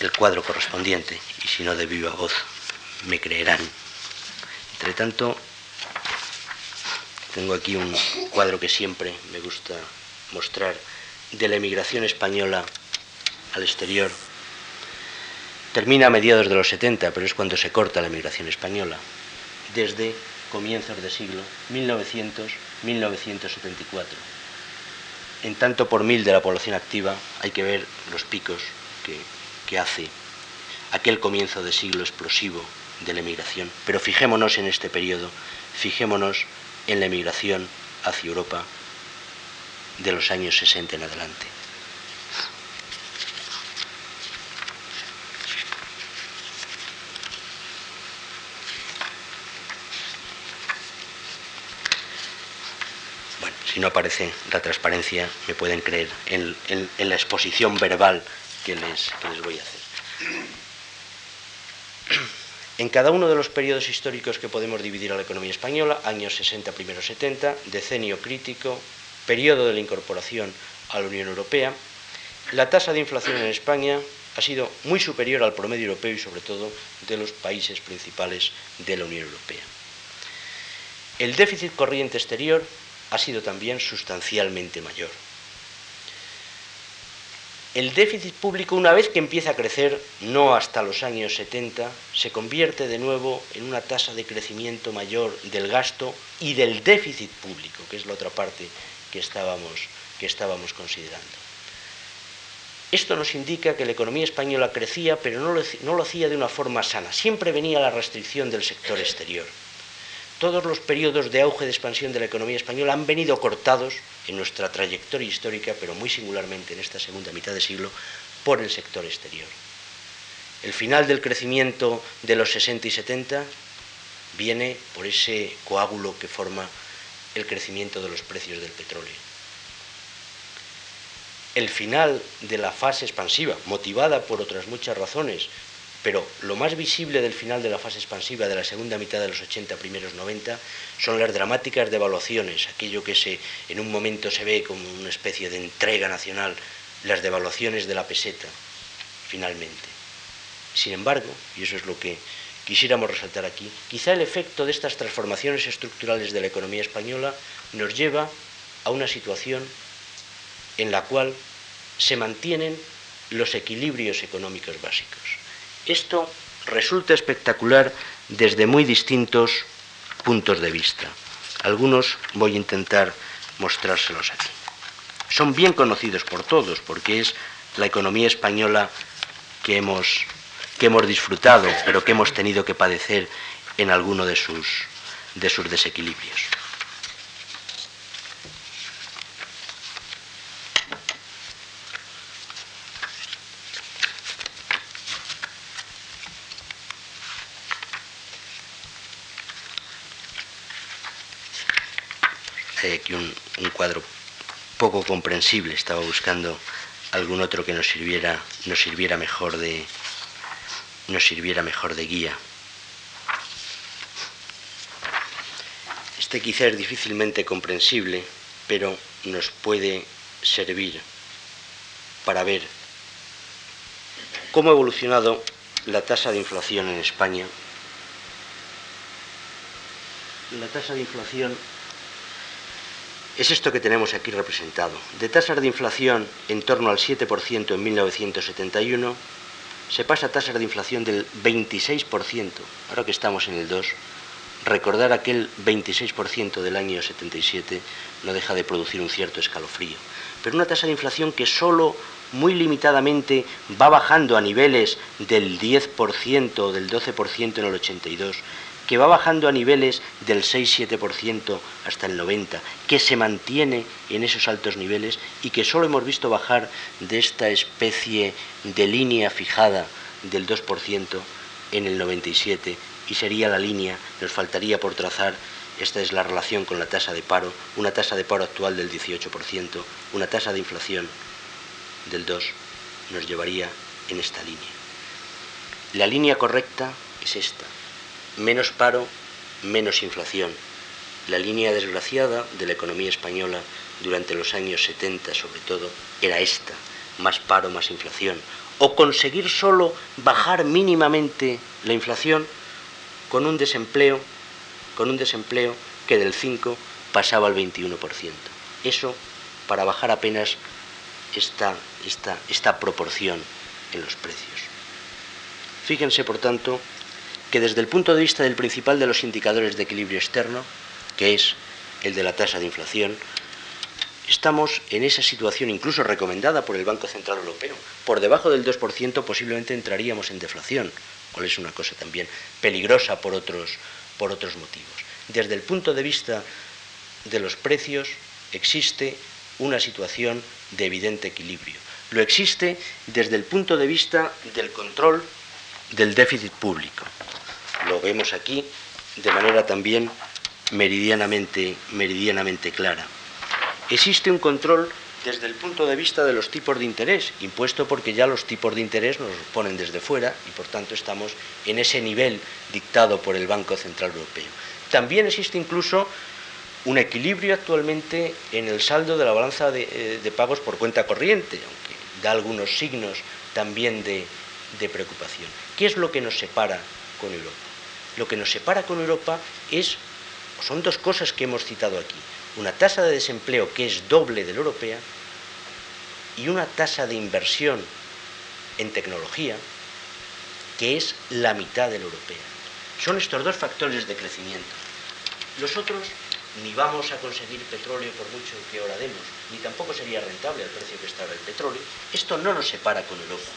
el cuadro correspondiente, y si no de viva voz me creerán. Entre tanto, tengo aquí un cuadro que siempre me gusta mostrar de la emigración española al exterior termina a mediados de los 70, pero es cuando se corta la migración española, desde comienzos de siglo, 1900-1974. En tanto por mil de la población activa hay que ver los picos que, que hace aquel comienzo de siglo explosivo de la emigración. Pero fijémonos en este periodo, fijémonos en la emigración hacia Europa de los años 60 en adelante. si no aparece la transparencia, me pueden creer en, la exposición verbal que les, les voy a hacer. En cada uno de los periodos históricos que podemos dividir a la economía española, años 60, primeros 70, decenio crítico, periodo de la incorporación a la Unión Europea, la tasa de inflación en España ha sido muy superior al promedio europeo y sobre todo de los países principales de la Unión Europea. El déficit corriente exterior ha sido también sustancialmente mayor. El déficit público, una vez que empieza a crecer, no hasta los años 70, se convierte de nuevo en una tasa de crecimiento mayor del gasto y del déficit público, que es la otra parte que estábamos, considerando. Esto nos indica que la economía española crecía, pero no lo, no lo hacía de una forma sana. Siempre venía la restricción del sector exterior todos los periodos de auge de expansión de la economía española han venido cortados en nuestra trayectoria histórica, pero muy singularmente en esta segunda mitad de siglo, por el sector exterior. El final del crecimiento de los 60 y 70 viene por ese coágulo que forma el crecimiento de los precios del petróleo. El final de la fase expansiva, motivada por otras muchas razones, Pero lo más visible del final de la fase expansiva de la segunda mitad de los 80, primeros 90, son las dramáticas devaluaciones, aquello que en un momento se ve como una especie de entrega nacional, las devaluaciones de la peseta, finalmente. Sin embargo, y eso es lo que quisiéramos resaltar aquí, quizá el efecto de estas transformaciones estructurales de la economía española nos lleva a una situación en la cual se mantienen los equilibrios económicos básicos. Esto resulta espectacular desde muy distintos puntos de vista. Algunos voy a intentar mostrárselos aquí. Son bien conocidos por todos porque es la economía española que hemos, que hemos disfrutado, pero que hemos tenido que padecer en alguno de sus, de sus desequilibrios. Hay aquí un, un cuadro poco comprensible. Estaba buscando algún otro que nos sirviera, nos sirviera mejor de, nos sirviera mejor de guía. Este quizá es difícilmente comprensible, pero nos puede servir para ver cómo ha evolucionado la tasa de inflación en España. La tasa de inflación es esto que tenemos aquí representado. De tasas de inflación en torno al 7% en 1971, se pasa a tasas de inflación del 26%, ahora que estamos en el 2, recordar aquel 26% del año 77 no deja de producir un cierto escalofrío. Pero una tasa de inflación que solo muy limitadamente va bajando a niveles del 10% o del 12% en el 82 que va bajando a niveles del 6-7% hasta el 90%, que se mantiene en esos altos niveles y que solo hemos visto bajar de esta especie de línea fijada del 2% en el 97 y sería la línea, nos faltaría por trazar, esta es la relación con la tasa de paro, una tasa de paro actual del 18%, una tasa de inflación del 2, nos llevaría en esta línea. La línea correcta es esta, menos paro, menos inflación. La línea desgraciada de la economía española durante los años 70 sobre todo era esta, más paro, más inflación. O conseguir solo bajar mínimamente la inflación con un desempleo, con un desempleo que del 5 pasaba al 21%. Eso para bajar apenas esta, esta, esta proporción en los precios. Fíjense, por tanto, que desde el punto de vista del principal de los indicadores de equilibrio externo, que es el de la tasa de inflación, estamos en esa situación incluso recomendada por el Banco Central Europeo. Por debajo del 2% posiblemente entraríamos en deflación, cual es una cosa también peligrosa por otros, por otros motivos. Desde el punto de vista de los precios existe una situación de evidente equilibrio. Lo existe desde el punto de vista del control del déficit público lo vemos aquí de manera también meridianamente, meridianamente clara. Existe un control desde el punto de vista de los tipos de interés, impuesto porque ya los tipos de interés nos ponen desde fuera y por tanto estamos en ese nivel dictado por el Banco Central Europeo. También existe incluso un equilibrio actualmente en el saldo de la balanza de, eh, pagos por cuenta corriente, aunque da algunos signos también de, de preocupación. ¿Qué es lo que nos separa con Europa? Lo que nos separa con Europa es, son dos cosas que hemos citado aquí. Una tasa de desempleo que es doble de la europea y una tasa de inversión en tecnología que es la mitad de la europea. Son estos dos factores de crecimiento. Los otros ni vamos a conseguir petróleo por mucho que ahora demos, ni tampoco sería rentable al precio que está ahora el petróleo. Esto no nos separa con Europa.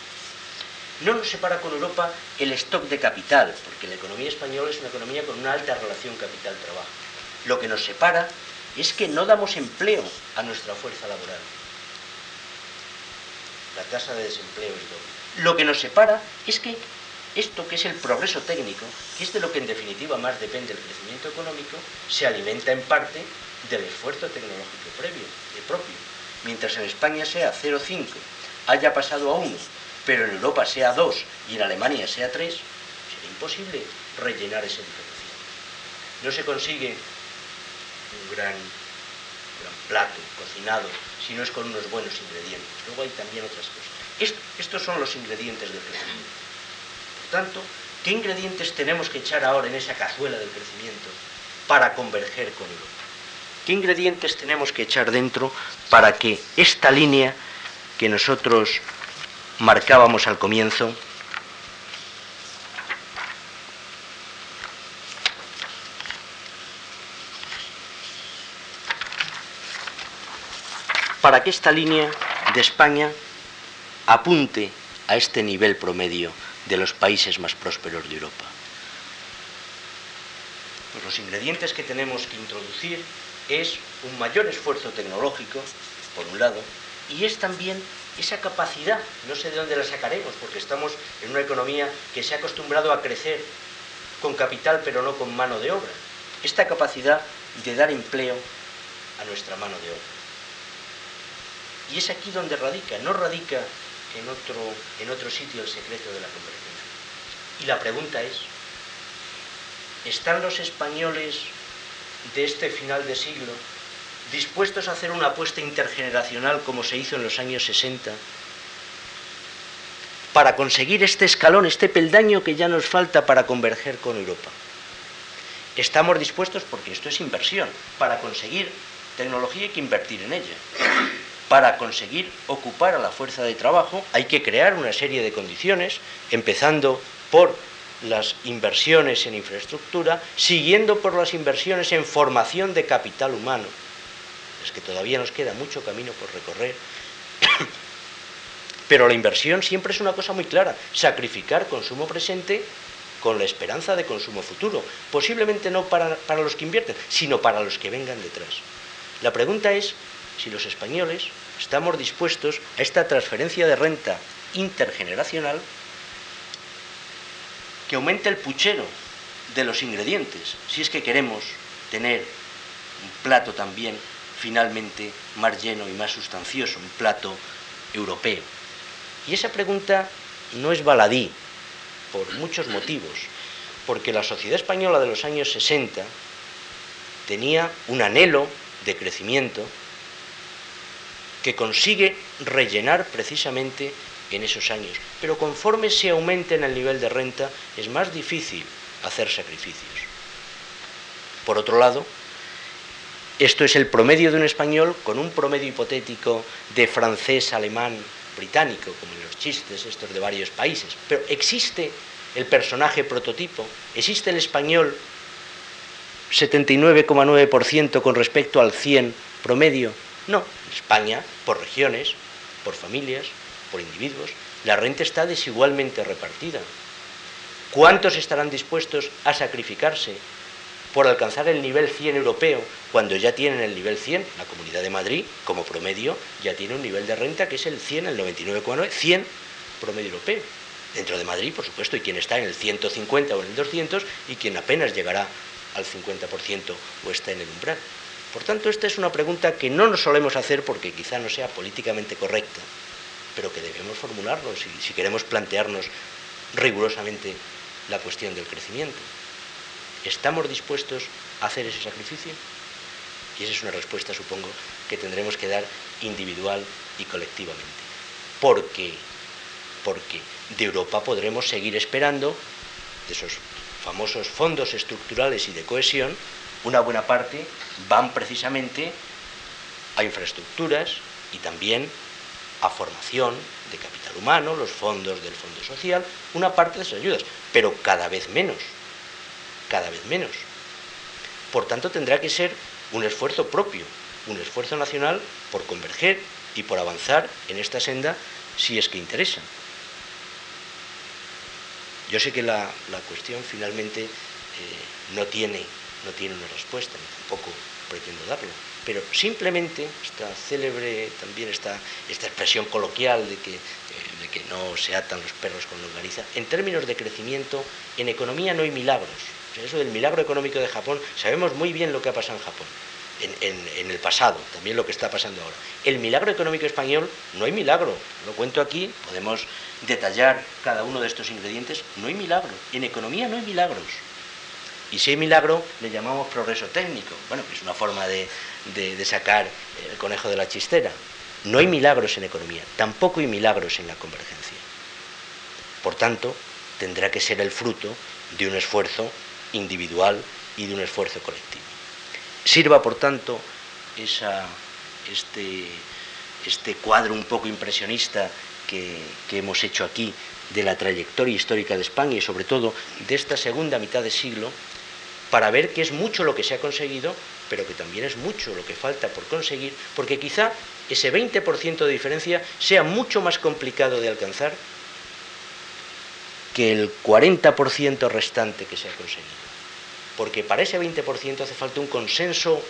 No nos separa con Europa el stock de capital, porque la economía española es una economía con una alta relación capital-trabajo. Lo que nos separa es que no damos empleo a nuestra fuerza laboral. La tasa de desempleo es doble. Lo que nos separa es que esto que es el progreso técnico, que es de lo que en definitiva más depende el crecimiento económico, se alimenta en parte del esfuerzo tecnológico previo, propio. Mientras en España sea 0,5, haya pasado a 1 pero en Europa sea 2 y en Alemania sea 3, sería imposible rellenar ese diferencial. No se consigue un gran plato cocinado si no es con unos buenos ingredientes. Luego hay también otras cosas. estos son los ingredientes del crecimiento. Por tanto, ¿qué ingredientes tenemos que echar ahora en esa cazuela del crecimiento para converger con Europa? ¿Qué ingredientes tenemos que echar dentro para que esta línea que nosotros marcábamos al comienzo para que esta línea de España apunte a este nivel promedio de los países más prósperos de Europa. Pues los ingredientes que tenemos que introducir es un mayor esfuerzo tecnológico, por un lado, y es también esa capacidad, no sé de dónde la sacaremos, porque estamos en una economía que se ha acostumbrado a crecer con capital pero no con mano de obra, esta capacidad de dar empleo a nuestra mano de obra. Y es aquí donde radica, no radica en otro, en otro sitio el secreto de la convergencia. Y la pregunta es, ¿están los españoles de este final de siglo dispuestos a hacer una apuesta intergeneracional como se hizo en los años 60 para conseguir este escalón, este peldaño que ya nos falta para converger con Europa? Estamos dispuestos, porque esto es inversión, para conseguir tecnología hay que invertir en ella para conseguir ocupar a la fuerza de trabajo hay que crear una serie de condiciones, empezando por las inversiones en infraestructura, siguiendo por las inversiones en formación de capital humano. Que todavía nos queda mucho camino por recorrer. *coughs* Pero la inversión siempre es una cosa muy clara, sacrificar consumo presente con la esperanza de consumo futuro. Posiblemente no para, para los que invierten, sino para los que vengan detrás. La pregunta es si los españoles estamos dispuestos a esta transferencia de renta intergeneracional que aumente el puchero de los ingredientes, si es que queremos tener un plato también finalmente más lleno y más sustancioso, un plato europeo. Y esa pregunta no es baladí, por muchos motivos, porque la sociedad española de los años 60 tenía un anhelo de crecimiento que consigue rellenar precisamente en esos años. Pero conforme se aumente en el nivel de renta, es más difícil hacer sacrificios. Por otro lado, esto es el promedio de un español con un promedio hipotético de francés, alemán, británico, como en los chistes estos de varios países. Pero existe el personaje prototipo, existe el español 79,9% con respecto al 100 promedio. No, España, por regiones, por familias, por individuos, la renta está desigualmente repartida. ¿Cuántos estarán dispuestos a sacrificarse por alcanzar el nivel 100 europeo cuando ya tienen el nivel 100? La Comunidad de Madrid, como promedio, ya tiene un nivel de renta que es el 100, el 99,9, 100 promedio europeo. Dentro de Madrid, por supuesto, y quien está en el 150 o en el 200 y quien apenas llegará al 50% o está en el umbral. Por tanto, esta es una pregunta que no nos solemos hacer porque quizá no sea políticamente correcta, pero que debemos formularnos si, si queremos plantearnos rigurosamente la cuestión del crecimiento. ¿Estamos dispuestos a hacer ese sacrificio? Y esa es una respuesta, supongo, que tendremos que dar individual y colectivamente. Porque, porque de Europa podremos seguir esperando de esos famosos fondos estructurales y de cohesión una buena parte van precisamente a infraestructuras y también a formación de capital humano, los fondos del Fondo Social, una parte de esas ayudas, pero cada vez menos, cada vez menos. Por tanto, tendrá que ser un esfuerzo propio, un esfuerzo nacional por converger y por avanzar en esta senda si es que interesa. Yo sé que la, cuestión finalmente eh, no tiene no tiene una respuesta, ni tampoco pretendo darla. Pero simplemente esta célebre, también esta, esta expresión coloquial de que, eh, no se atan los perros con longaniza, en términos de crecimiento, en economía no hay milagros. Eso del milagro económico de Japón, sabemos muy bien lo que ha pasado en Japón. en, el pasado, también lo que está pasando ahora. El milagro económico español, no hay milagro, lo cuento aquí, podemos detallar cada uno de estos ingredientes, no hay milagro, en economía no hay milagros. Y si hay milagro, le llamamos progreso técnico, bueno, que es una forma de, sacar el conejo de la chistera. No hay milagros en economía, tampoco hay milagros en la convergencia. Por tanto, tendrá que ser el fruto de un esfuerzo individual y de un esfuerzo colectivo. Sirva, por tanto, este, este, cuadro un poco impresionista que, que hemos hecho aquí de la trayectoria histórica de España y sobre todo de esta segunda mitad de siglo, para ver que es mucho lo que se ha conseguido, pero que también es mucho lo que falta por conseguir, porque quizá ese 20% de diferencia sea mucho más complicado de alcanzar que el 40% restante que se ha conseguido porque para ese 20% hace falta un consenso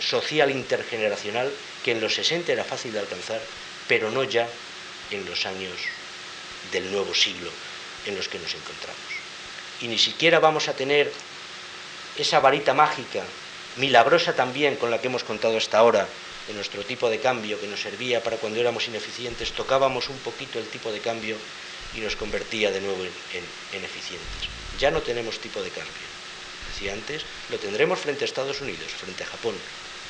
social intergeneracional que en los 60 era fácil de alcanzar, pero no ya en los años del nuevo siglo en los que nos encontramos. Y ni siquiera vamos a tener esa varita mágica, milagrosa también con la que hemos contado hasta ahora, de nuestro tipo de cambio que nos servía para cuando éramos ineficientes, tocábamos un poquito el tipo de cambio y nos convertía de nuevo en, en eficientes. Ya no tenemos tipo de cambio antes, lo tendremos frente a Estados Unidos, frente a Japón,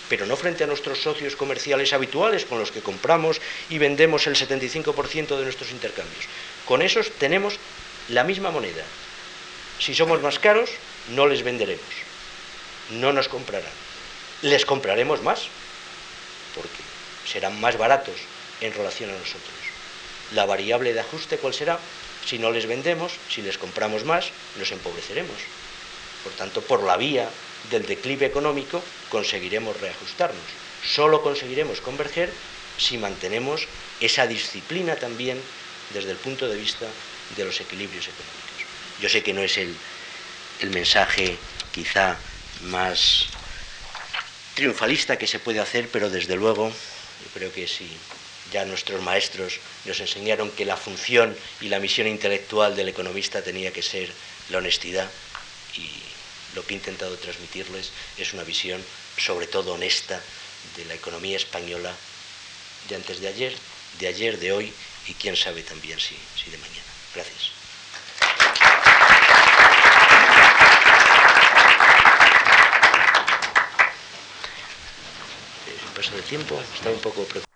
pero no frente a nuestros socios comerciales habituales con los que compramos y vendemos el 75% de nuestros intercambios. Con esos tenemos la misma moneda. Si somos más caros, no les venderemos, no nos comprarán. Les compraremos más, porque serán más baratos en relación a nosotros. La variable de ajuste, ¿cuál será? Si no les vendemos, si les compramos más, nos empobreceremos. Por tanto, por la vía del declive económico conseguiremos reajustarnos. Solo conseguiremos converger si mantenemos esa disciplina también desde el punto de vista de los equilibrios económicos. Yo sé que no es el, mensaje quizá más triunfalista que se puede hacer, pero desde luego yo creo que si ya nuestros maestros nos enseñaron que la función y la misión intelectual del economista tenía que ser la honestidad y lo que he intentado transmitirles es una visión sobre todo honesta de la economía española de antes de ayer, de ayer, de hoy y quién sabe también si, si de mañana. Gracias. Eh, paso de tiempo, estaba un poco preocupado.